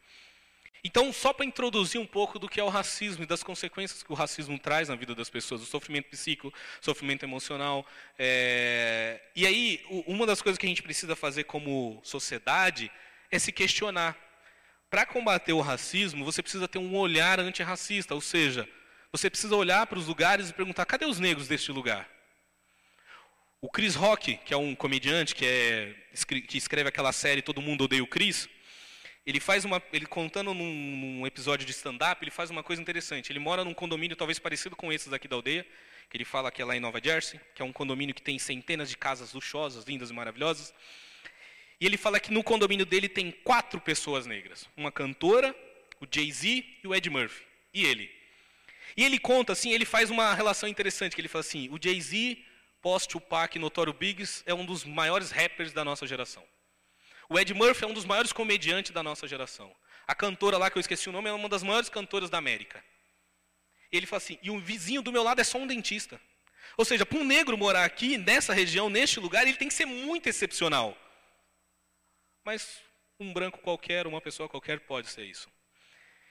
Então, só para introduzir um pouco do que é o racismo e das consequências que o racismo traz na vida das pessoas, o sofrimento psíquico, sofrimento emocional. É... E aí, uma das coisas que a gente precisa fazer como sociedade é se questionar. Para combater o racismo, você precisa ter um olhar antirracista, ou seja, você precisa olhar para os lugares e perguntar: cadê os negros deste lugar? O Chris Rock, que é um comediante que, é, que escreve aquela série Todo Mundo Odeia o Chris, ele faz uma, ele contando num, num episódio de stand-up, ele faz uma coisa interessante. Ele mora num condomínio talvez parecido com esses aqui da aldeia, que ele fala que é lá em Nova Jersey, que é um condomínio que tem centenas de casas luxuosas, lindas e maravilhosas. E ele fala que no condomínio dele tem quatro pessoas negras: uma cantora, o Jay-Z e o Ed Murphy, e ele. E ele conta assim, ele faz uma relação interessante, que ele fala assim, o Jay-Z, pós-Tupac, Notório Biggs, é um dos maiores rappers da nossa geração. O Ed Murphy é um dos maiores comediantes da nossa geração. A cantora lá, que eu esqueci o nome, é uma das maiores cantoras da América. Ele fala assim, e o vizinho do meu lado é só um dentista. Ou seja, para um negro morar aqui, nessa região, neste lugar, ele tem que ser muito excepcional. Mas um branco qualquer, uma pessoa qualquer pode ser isso.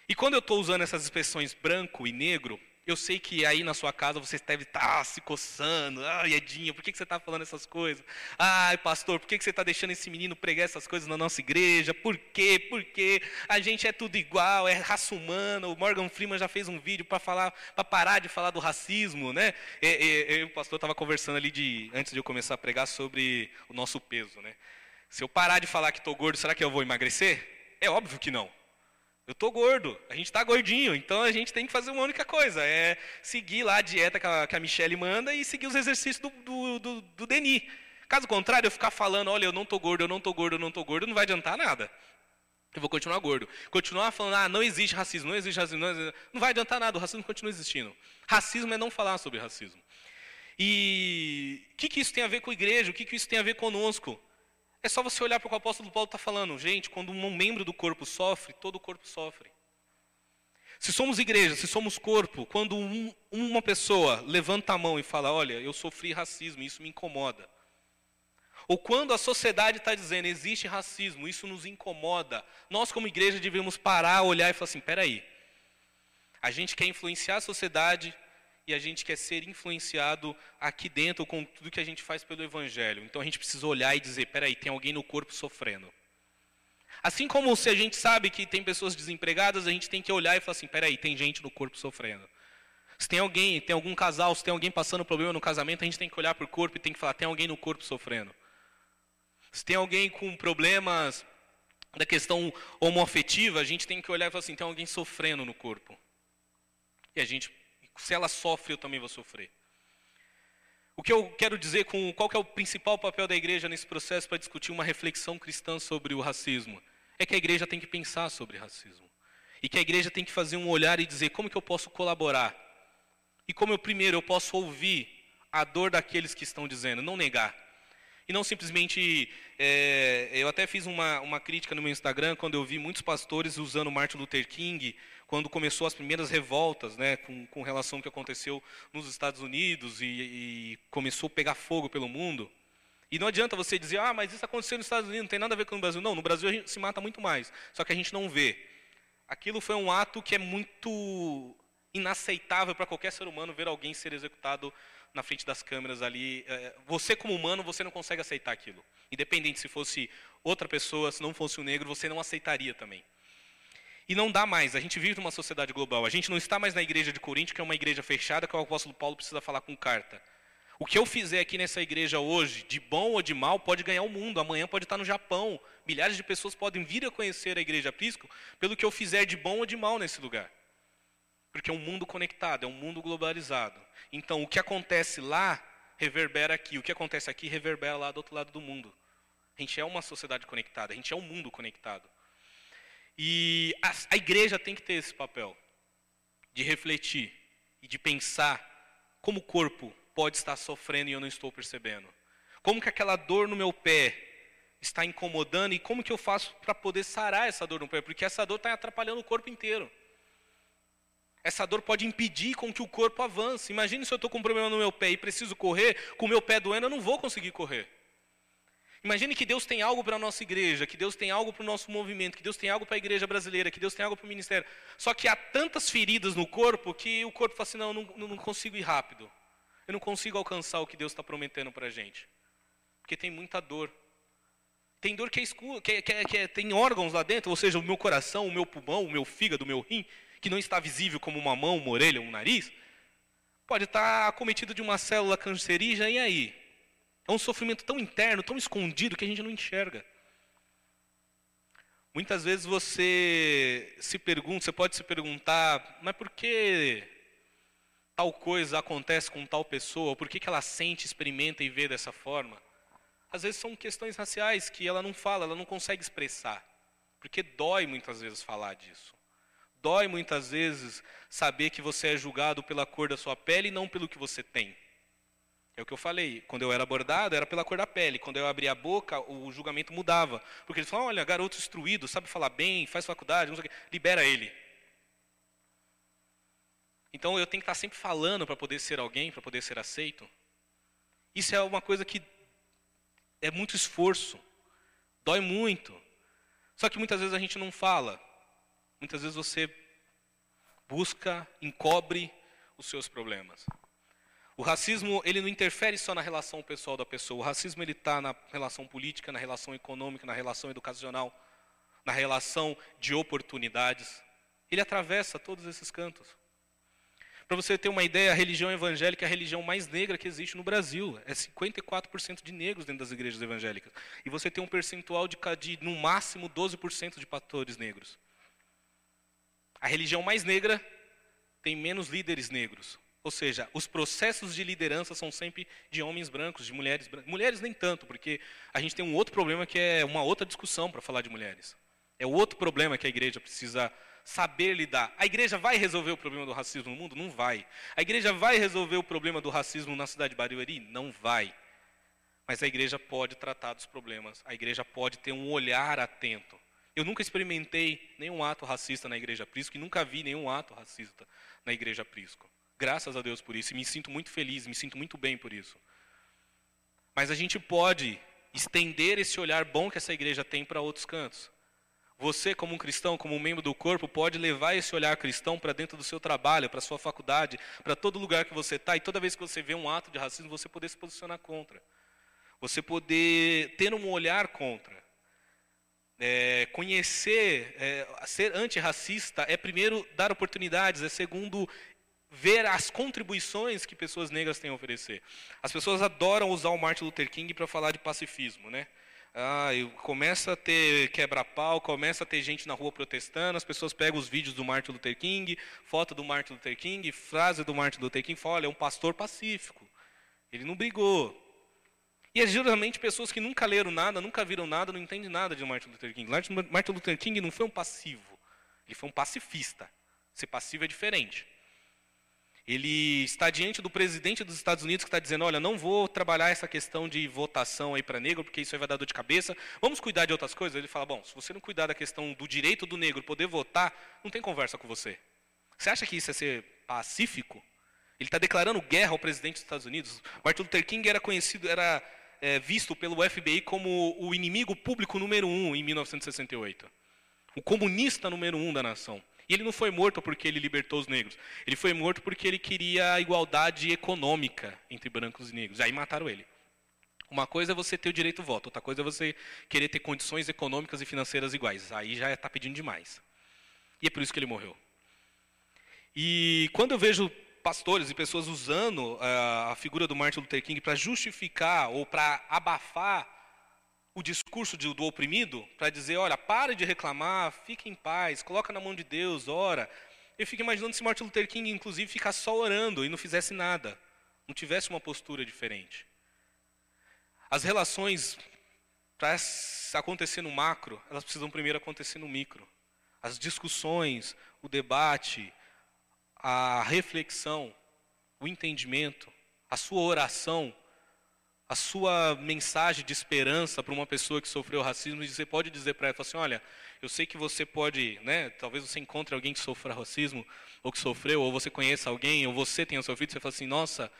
E quando eu estou usando essas expressões branco e negro, eu sei que aí na sua casa você deve estar tá se coçando. Ai, Edinho, por que, você está falando essas coisas? Ai, pastor, por que, você está deixando esse menino pregar essas coisas na nossa igreja? Por quê? Por quê? A gente é tudo igual, é raça humana. O Morgan Freeman já fez um vídeo para falar, para parar de falar do racismo, né? E, e, e o pastor estava conversando ali de, antes de eu começar a pregar sobre o nosso peso, né? Se eu parar de falar que estou gordo, será que eu vou emagrecer? É óbvio que não. Eu tô gordo, a gente está gordinho, então a gente tem que fazer uma única coisa, é seguir lá a dieta que a, que a Michelle manda e seguir os exercícios do, do, do, do Denis. Caso contrário, eu ficar falando, olha, eu não tô gordo, eu não tô gordo, eu não tô gordo, não vai adiantar nada. Eu vou continuar gordo. Continuar falando, ah, não existe racismo, não existe racismo, não, existe... não vai adiantar nada, o racismo continua existindo. Racismo é não falar sobre racismo. E o que, que isso tem a ver com a igreja? O que, que isso tem a ver conosco? É só você olhar para o que o apóstolo Paulo está falando. Gente, quando um membro do corpo sofre, todo o corpo sofre. Se somos igreja, se somos corpo, quando um, uma pessoa levanta a mão e fala: Olha, eu sofri racismo, isso me incomoda. Ou quando a sociedade está dizendo existe racismo, isso nos incomoda. Nós, como igreja, devemos parar, olhar e falar assim: peraí. A gente quer influenciar a sociedade, e a gente quer ser influenciado aqui dentro com tudo que a gente faz pelo Evangelho. Então a gente precisa olhar e dizer: peraí, tem alguém no corpo sofrendo. Assim como se a gente sabe que tem pessoas desempregadas, a gente tem que olhar e falar assim: peraí, tem gente no corpo sofrendo. Se tem alguém, tem algum casal, se tem alguém passando problema no casamento, a gente tem que olhar para o corpo e tem que falar: tem alguém no corpo sofrendo. Se tem alguém com problemas da questão homoafetiva, a gente tem que olhar e falar assim: tem alguém sofrendo no corpo. E a gente se ela sofre, eu também vou sofrer. O que eu quero dizer com qual é o principal papel da igreja nesse processo para discutir uma reflexão cristã sobre o racismo? É que a igreja tem que pensar sobre racismo. E que a igreja tem que fazer um olhar e dizer como que eu posso colaborar E como eu primeiro eu posso ouvir a dor daqueles que estão dizendo, não negar. E não simplesmente. É, eu até fiz uma, uma crítica no meu Instagram quando eu vi muitos pastores usando Martin Luther King, quando começou as primeiras revoltas, né, com, com relação ao que aconteceu nos Estados Unidos e, e começou a pegar fogo pelo mundo. E não adianta você dizer, ah, mas isso aconteceu nos Estados Unidos, não tem nada a ver com o Brasil. Não, no Brasil a gente se mata muito mais, só que a gente não vê. Aquilo foi um ato que é muito inaceitável para qualquer ser humano ver alguém ser executado na frente das câmeras ali. É, você, como humano, você não consegue aceitar aquilo. Independente se fosse outra pessoa, se não fosse um negro, você não aceitaria também. E não dá mais. A gente vive numa sociedade global. A gente não está mais na igreja de Corinto, que é uma igreja fechada, que o apóstolo Paulo precisa falar com carta. O que eu fizer aqui nessa igreja hoje, de bom ou de mal, pode ganhar o mundo. Amanhã pode estar no Japão. Milhares de pessoas podem vir a conhecer a igreja Prisco pelo que eu fizer de bom ou de mal nesse lugar. Porque é um mundo conectado, é um mundo globalizado. Então, o que acontece lá reverbera aqui, o que acontece aqui reverbera lá do outro lado do mundo. A gente é uma sociedade conectada, a gente é um mundo conectado. E a, a igreja tem que ter esse papel de refletir e de pensar como o corpo pode estar sofrendo e eu não estou percebendo. Como que aquela dor no meu pé está incomodando e como que eu faço para poder sarar essa dor no pé? Porque essa dor está atrapalhando o corpo inteiro. Essa dor pode impedir com que o corpo avance. Imagine se eu estou com um problema no meu pé e preciso correr, com o meu pé doendo, eu não vou conseguir correr. Imagine que Deus tem algo para a nossa igreja, que Deus tem algo para o nosso movimento, que Deus tem algo para a igreja brasileira, que Deus tem algo para o ministério. Só que há tantas feridas no corpo que o corpo fala assim: não, não, não consigo ir rápido. Eu não consigo alcançar o que Deus está prometendo para a gente. Porque tem muita dor. Tem dor que é escura, que, que, que tem órgãos lá dentro, ou seja, o meu coração, o meu pulmão, o meu fígado, o meu rim, que não está visível como uma mão, uma orelha, um nariz, pode estar acometido de uma célula cancerígena, e aí? É um sofrimento tão interno, tão escondido, que a gente não enxerga. Muitas vezes você se pergunta, você pode se perguntar, mas por que tal coisa acontece com tal pessoa? Por que, que ela sente, experimenta e vê dessa forma? Às vezes são questões raciais que ela não fala, ela não consegue expressar. Porque dói muitas vezes falar disso. Dói muitas vezes saber que você é julgado pela cor da sua pele e não pelo que você tem. É o que eu falei. Quando eu era abordado, era pela cor da pele. Quando eu abria a boca, o julgamento mudava. Porque eles falam: olha, garoto instruído, sabe falar bem, faz faculdade, não sei o quê. libera ele. Então eu tenho que estar sempre falando para poder ser alguém, para poder ser aceito. Isso é uma coisa que é muito esforço, dói muito. Só que muitas vezes a gente não fala. Muitas vezes você busca, encobre os seus problemas. O racismo ele não interfere só na relação pessoal da pessoa. O racismo ele está na relação política, na relação econômica, na relação educacional, na relação de oportunidades. Ele atravessa todos esses cantos. Para você ter uma ideia, a religião evangélica é a religião mais negra que existe no Brasil. É 54% de negros dentro das igrejas evangélicas. E você tem um percentual de, de no máximo 12% de pastores negros. A religião mais negra tem menos líderes negros. Ou seja, os processos de liderança são sempre de homens brancos, de mulheres brancas. Mulheres nem tanto, porque a gente tem um outro problema que é uma outra discussão para falar de mulheres. É o outro problema que a igreja precisa saber lidar. A igreja vai resolver o problema do racismo no mundo? Não vai. A igreja vai resolver o problema do racismo na cidade de Barueri? Não vai. Mas a igreja pode tratar dos problemas. A igreja pode ter um olhar atento. Eu nunca experimentei nenhum ato racista na igreja Prisco e nunca vi nenhum ato racista na igreja Prisco. Graças a Deus por isso. E me sinto muito feliz, me sinto muito bem por isso. Mas a gente pode estender esse olhar bom que essa igreja tem para outros cantos. Você, como um cristão, como um membro do corpo, pode levar esse olhar cristão para dentro do seu trabalho, para sua faculdade, para todo lugar que você está, e toda vez que você vê um ato de racismo, você poder se posicionar contra. Você poder ter um olhar contra. É, conhecer, é, ser antirracista é primeiro dar oportunidades, é segundo ver as contribuições que pessoas negras têm a oferecer. As pessoas adoram usar o Martin Luther King para falar de pacifismo, né? Ah, começa a ter quebra-pau, começa a ter gente na rua protestando, as pessoas pegam os vídeos do Martin Luther King, foto do Martin Luther King, frase do Martin Luther King, fala, olha, é um pastor pacífico. Ele não brigou, e é geralmente pessoas que nunca leram nada, nunca viram nada, não entendem nada de Martin Luther King. Martin Luther King não foi um passivo, ele foi um pacifista. Ser passivo é diferente. Ele está diante do presidente dos Estados Unidos que está dizendo: olha, não vou trabalhar essa questão de votação aí para negro, porque isso aí vai dar dor de cabeça. Vamos cuidar de outras coisas. Ele fala: bom, se você não cuidar da questão do direito do negro poder votar, não tem conversa com você. Você acha que isso é ser pacífico? Ele está declarando guerra ao presidente dos Estados Unidos. Martin Luther King era conhecido, era é, visto pelo FBI como o inimigo público número um em 1968, o comunista número um da nação. E ele não foi morto porque ele libertou os negros. Ele foi morto porque ele queria a igualdade econômica entre brancos e negros. Aí mataram ele. Uma coisa é você ter o direito ao voto, outra coisa é você querer ter condições econômicas e financeiras iguais. Aí já está pedindo demais. E é por isso que ele morreu. E quando eu vejo pastores e pessoas usando uh, a figura do Martin Luther King para justificar ou para abafar o discurso do oprimido, para dizer, olha, pare de reclamar, fique em paz, coloca na mão de Deus, ora. Eu fico imaginando se Martin Luther King, inclusive, ficasse só orando e não fizesse nada, não tivesse uma postura diferente. As relações, para acontecer no macro, elas precisam primeiro acontecer no micro. As discussões, o debate, a reflexão, o entendimento, a sua oração, a sua mensagem de esperança para uma pessoa que sofreu racismo, e você pode dizer para ela assim, olha, eu sei que você pode, né, talvez você encontre alguém que sofra racismo, ou que sofreu, ou você conheça alguém, ou você tenha sofrido, você fala assim, nossa,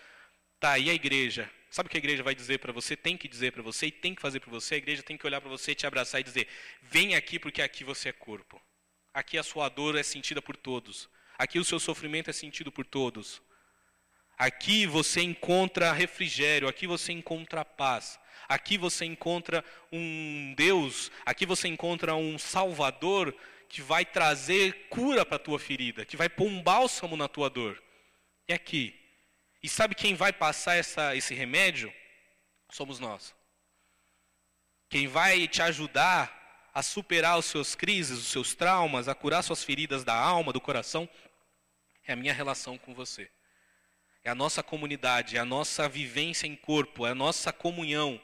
tá, e a igreja? Sabe o que a igreja vai dizer para você, tem que dizer para você, e tem que fazer para você? A igreja tem que olhar para você, te abraçar e dizer, vem aqui porque aqui você é corpo. Aqui a sua dor é sentida por todos. Aqui o seu sofrimento é sentido por todos. Aqui você encontra refrigério, aqui você encontra paz. Aqui você encontra um Deus, aqui você encontra um Salvador que vai trazer cura para a tua ferida, que vai pôr um bálsamo na tua dor. É aqui. E sabe quem vai passar essa, esse remédio? Somos nós. Quem vai te ajudar a superar os seus crises, os seus traumas, a curar suas feridas da alma, do coração, é a minha relação com você. É a nossa comunidade, é a nossa vivência em corpo, é a nossa comunhão.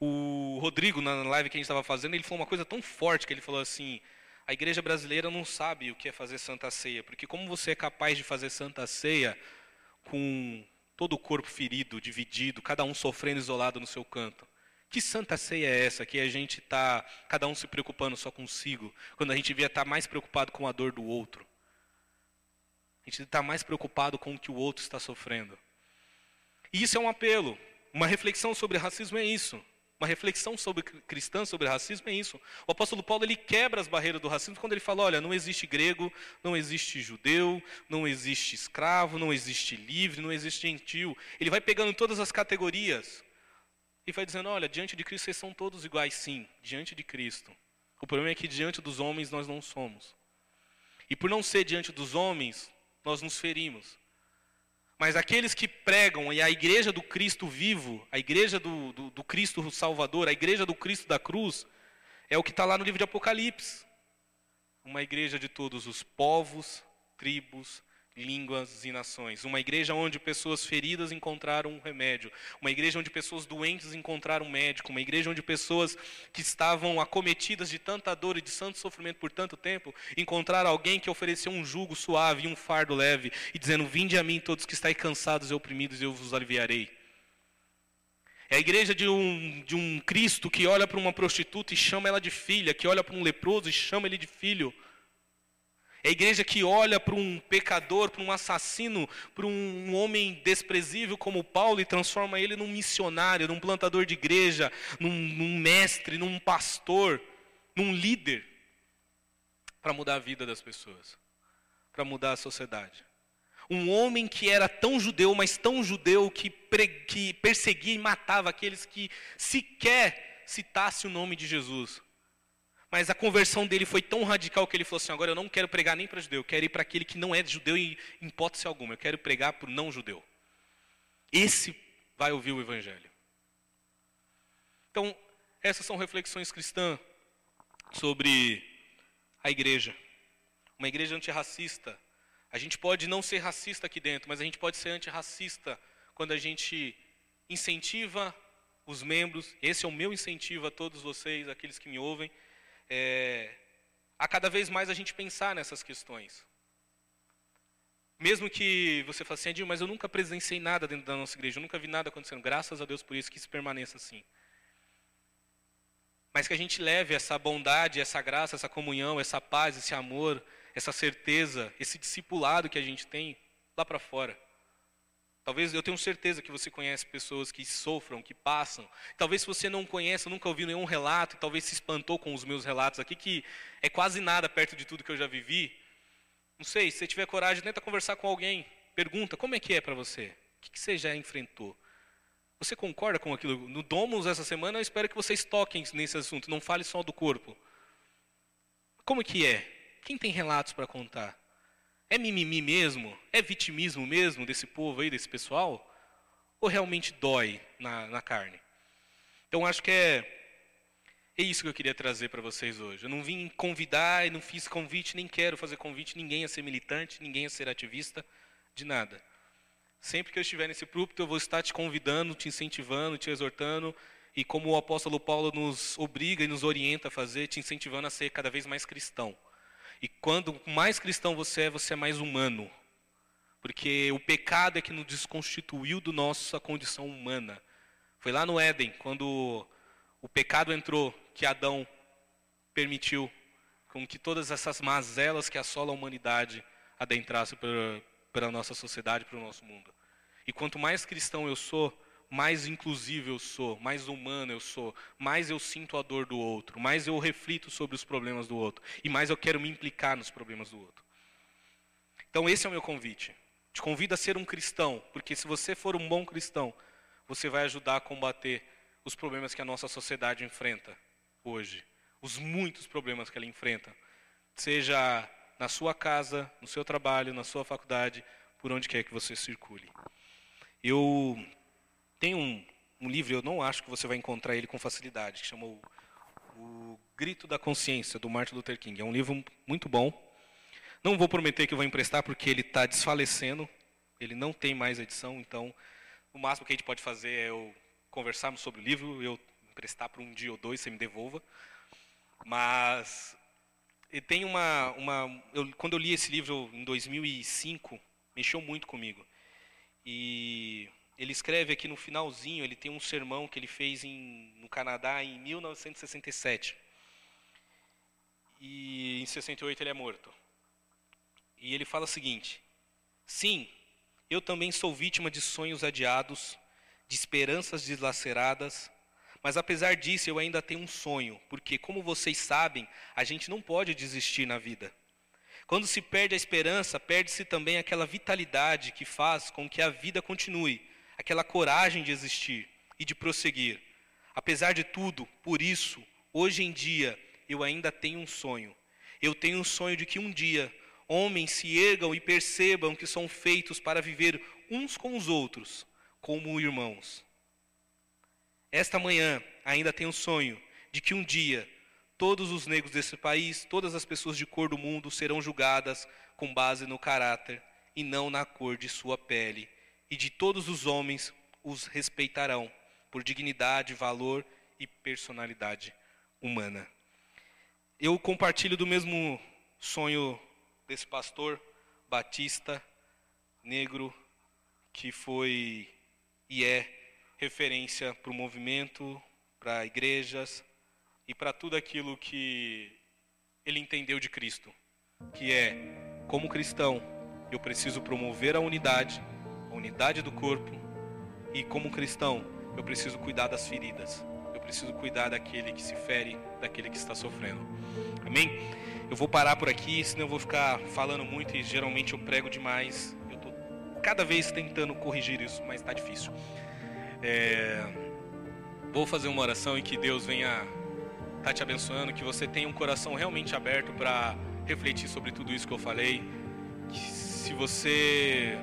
O Rodrigo, na live que a gente estava fazendo, ele falou uma coisa tão forte que ele falou assim: a igreja brasileira não sabe o que é fazer santa ceia, porque como você é capaz de fazer santa ceia com todo o corpo ferido, dividido, cada um sofrendo isolado no seu canto? Que santa ceia é essa que a gente está, cada um se preocupando só consigo, quando a gente devia estar tá mais preocupado com a dor do outro? A gente está mais preocupado com o que o outro está sofrendo. E isso é um apelo. Uma reflexão sobre racismo é isso. Uma reflexão sobre cristã sobre racismo é isso. O apóstolo Paulo ele quebra as barreiras do racismo quando ele fala: olha, não existe grego, não existe judeu, não existe escravo, não existe livre, não existe gentil. Ele vai pegando todas as categorias e vai dizendo: olha, diante de Cristo vocês são todos iguais, sim, diante de Cristo. O problema é que diante dos homens nós não somos. E por não ser diante dos homens, nós nos ferimos. Mas aqueles que pregam, e a igreja do Cristo vivo, a igreja do, do, do Cristo Salvador, a igreja do Cristo da cruz, é o que está lá no livro de Apocalipse. Uma igreja de todos os povos, tribos, línguas e nações. Uma igreja onde pessoas feridas encontraram um remédio. Uma igreja onde pessoas doentes encontraram um médico. Uma igreja onde pessoas que estavam acometidas de tanta dor e de tanto sofrimento por tanto tempo encontraram alguém que ofereceu um jugo suave e um fardo leve e dizendo: Vinde a mim todos que estáis cansados e oprimidos e eu vos aliviarei. É a igreja de um, de um Cristo que olha para uma prostituta e chama ela de filha, que olha para um leproso e chama ele de filho é a igreja que olha para um pecador, para um assassino, para um homem desprezível como Paulo e transforma ele num missionário, num plantador de igreja, num, num mestre, num pastor, num líder, para mudar a vida das pessoas, para mudar a sociedade. Um homem que era tão judeu, mas tão judeu que, que perseguia e matava aqueles que sequer citasse o nome de Jesus. Mas a conversão dele foi tão radical que ele falou assim: agora eu não quero pregar nem para judeu, eu quero ir para aquele que não é judeu em hipótese alguma, eu quero pregar para o não judeu. Esse vai ouvir o evangelho. Então, essas são reflexões cristãs sobre a igreja. Uma igreja antirracista. A gente pode não ser racista aqui dentro, mas a gente pode ser antirracista quando a gente incentiva os membros. Esse é o meu incentivo a todos vocês, aqueles que me ouvem é, a cada vez mais a gente pensar nessas questões. Mesmo que você fale assim, Adil, mas eu nunca presenciei nada dentro da nossa igreja, eu nunca vi nada acontecendo. Graças a Deus por isso, que isso permaneça assim. Mas que a gente leve essa bondade, essa graça, essa comunhão, essa paz, esse amor, essa certeza, esse discipulado que a gente tem lá para fora. Talvez eu tenho certeza que você conhece pessoas que sofram, que passam. Talvez se você não conhece, nunca ouviu nenhum relato, talvez se espantou com os meus relatos aqui, que é quase nada perto de tudo que eu já vivi. Não sei, se você tiver coragem, tenta conversar com alguém. Pergunta, como é que é para você? O que você já enfrentou? Você concorda com aquilo? No Domus essa semana eu espero que vocês toquem nesse assunto, não fale só do corpo. Como que é? Quem tem relatos para contar? É mimimi mesmo? É vitimismo mesmo desse povo aí, desse pessoal? Ou realmente dói na, na carne? Então acho que é, é isso que eu queria trazer para vocês hoje. Eu não vim convidar, e não fiz convite, nem quero fazer convite ninguém a ser militante, ninguém a ser ativista, de nada. Sempre que eu estiver nesse púlpito, eu vou estar te convidando, te incentivando, te exortando, e como o apóstolo Paulo nos obriga e nos orienta a fazer, te incentivando a ser cada vez mais cristão. E quando mais cristão você é, você é mais humano. Porque o pecado é que nos desconstituiu do nossa condição humana. Foi lá no Éden, quando o pecado entrou, que Adão permitiu com que todas essas mazelas que assolam a humanidade adentrassem pela nossa sociedade, para o nosso mundo. E quanto mais cristão eu sou, mais inclusivo eu sou, mais humano eu sou, mais eu sinto a dor do outro, mais eu reflito sobre os problemas do outro e mais eu quero me implicar nos problemas do outro. Então esse é o meu convite. Te convido a ser um cristão, porque se você for um bom cristão, você vai ajudar a combater os problemas que a nossa sociedade enfrenta hoje, os muitos problemas que ela enfrenta, seja na sua casa, no seu trabalho, na sua faculdade, por onde quer que você circule. Eu tem um, um livro, eu não acho que você vai encontrar ele com facilidade, que chamou O Grito da Consciência, do Martin Luther King. É um livro muito bom. Não vou prometer que eu vou emprestar, porque ele está desfalecendo. Ele não tem mais edição, então o máximo que a gente pode fazer é eu conversarmos sobre o livro, eu emprestar por um dia ou dois, você me devolva. Mas tem uma, uma eu, quando eu li esse livro em 2005, mexeu muito comigo. E ele escreve aqui no finalzinho, ele tem um sermão que ele fez em, no Canadá em 1967. E em 68 ele é morto. E ele fala o seguinte: Sim, eu também sou vítima de sonhos adiados, de esperanças deslaceradas, mas apesar disso eu ainda tenho um sonho, porque como vocês sabem, a gente não pode desistir na vida. Quando se perde a esperança, perde-se também aquela vitalidade que faz com que a vida continue aquela coragem de existir e de prosseguir. Apesar de tudo, por isso, hoje em dia, eu ainda tenho um sonho. Eu tenho um sonho de que um dia homens se ergam e percebam que são feitos para viver uns com os outros, como irmãos. Esta manhã ainda tenho um sonho de que um dia todos os negros desse país, todas as pessoas de cor do mundo serão julgadas com base no caráter e não na cor de sua pele e de todos os homens os respeitarão por dignidade, valor e personalidade humana. Eu compartilho do mesmo sonho desse pastor batista negro que foi e é referência para o movimento, para igrejas e para tudo aquilo que ele entendeu de Cristo, que é como cristão eu preciso promover a unidade a unidade do corpo. E como cristão, eu preciso cuidar das feridas. Eu preciso cuidar daquele que se fere, daquele que está sofrendo. Amém? Eu vou parar por aqui, senão eu vou ficar falando muito e geralmente eu prego demais. Eu estou cada vez tentando corrigir isso, mas está difícil. É... Vou fazer uma oração e que Deus venha estar tá te abençoando, que você tenha um coração realmente aberto para refletir sobre tudo isso que eu falei. Que se você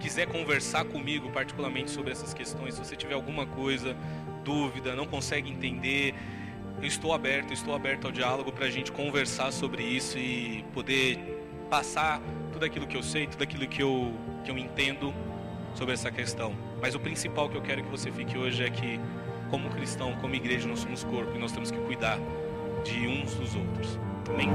quiser conversar comigo particularmente sobre essas questões, se você tiver alguma coisa, dúvida, não consegue entender, eu estou aberto, estou aberto ao diálogo para a gente conversar sobre isso e poder passar tudo aquilo que eu sei, tudo aquilo que eu, que eu entendo sobre essa questão. Mas o principal que eu quero que você fique hoje é que, como cristão, como igreja, nós somos corpo e nós temos que cuidar de uns dos outros. Amém?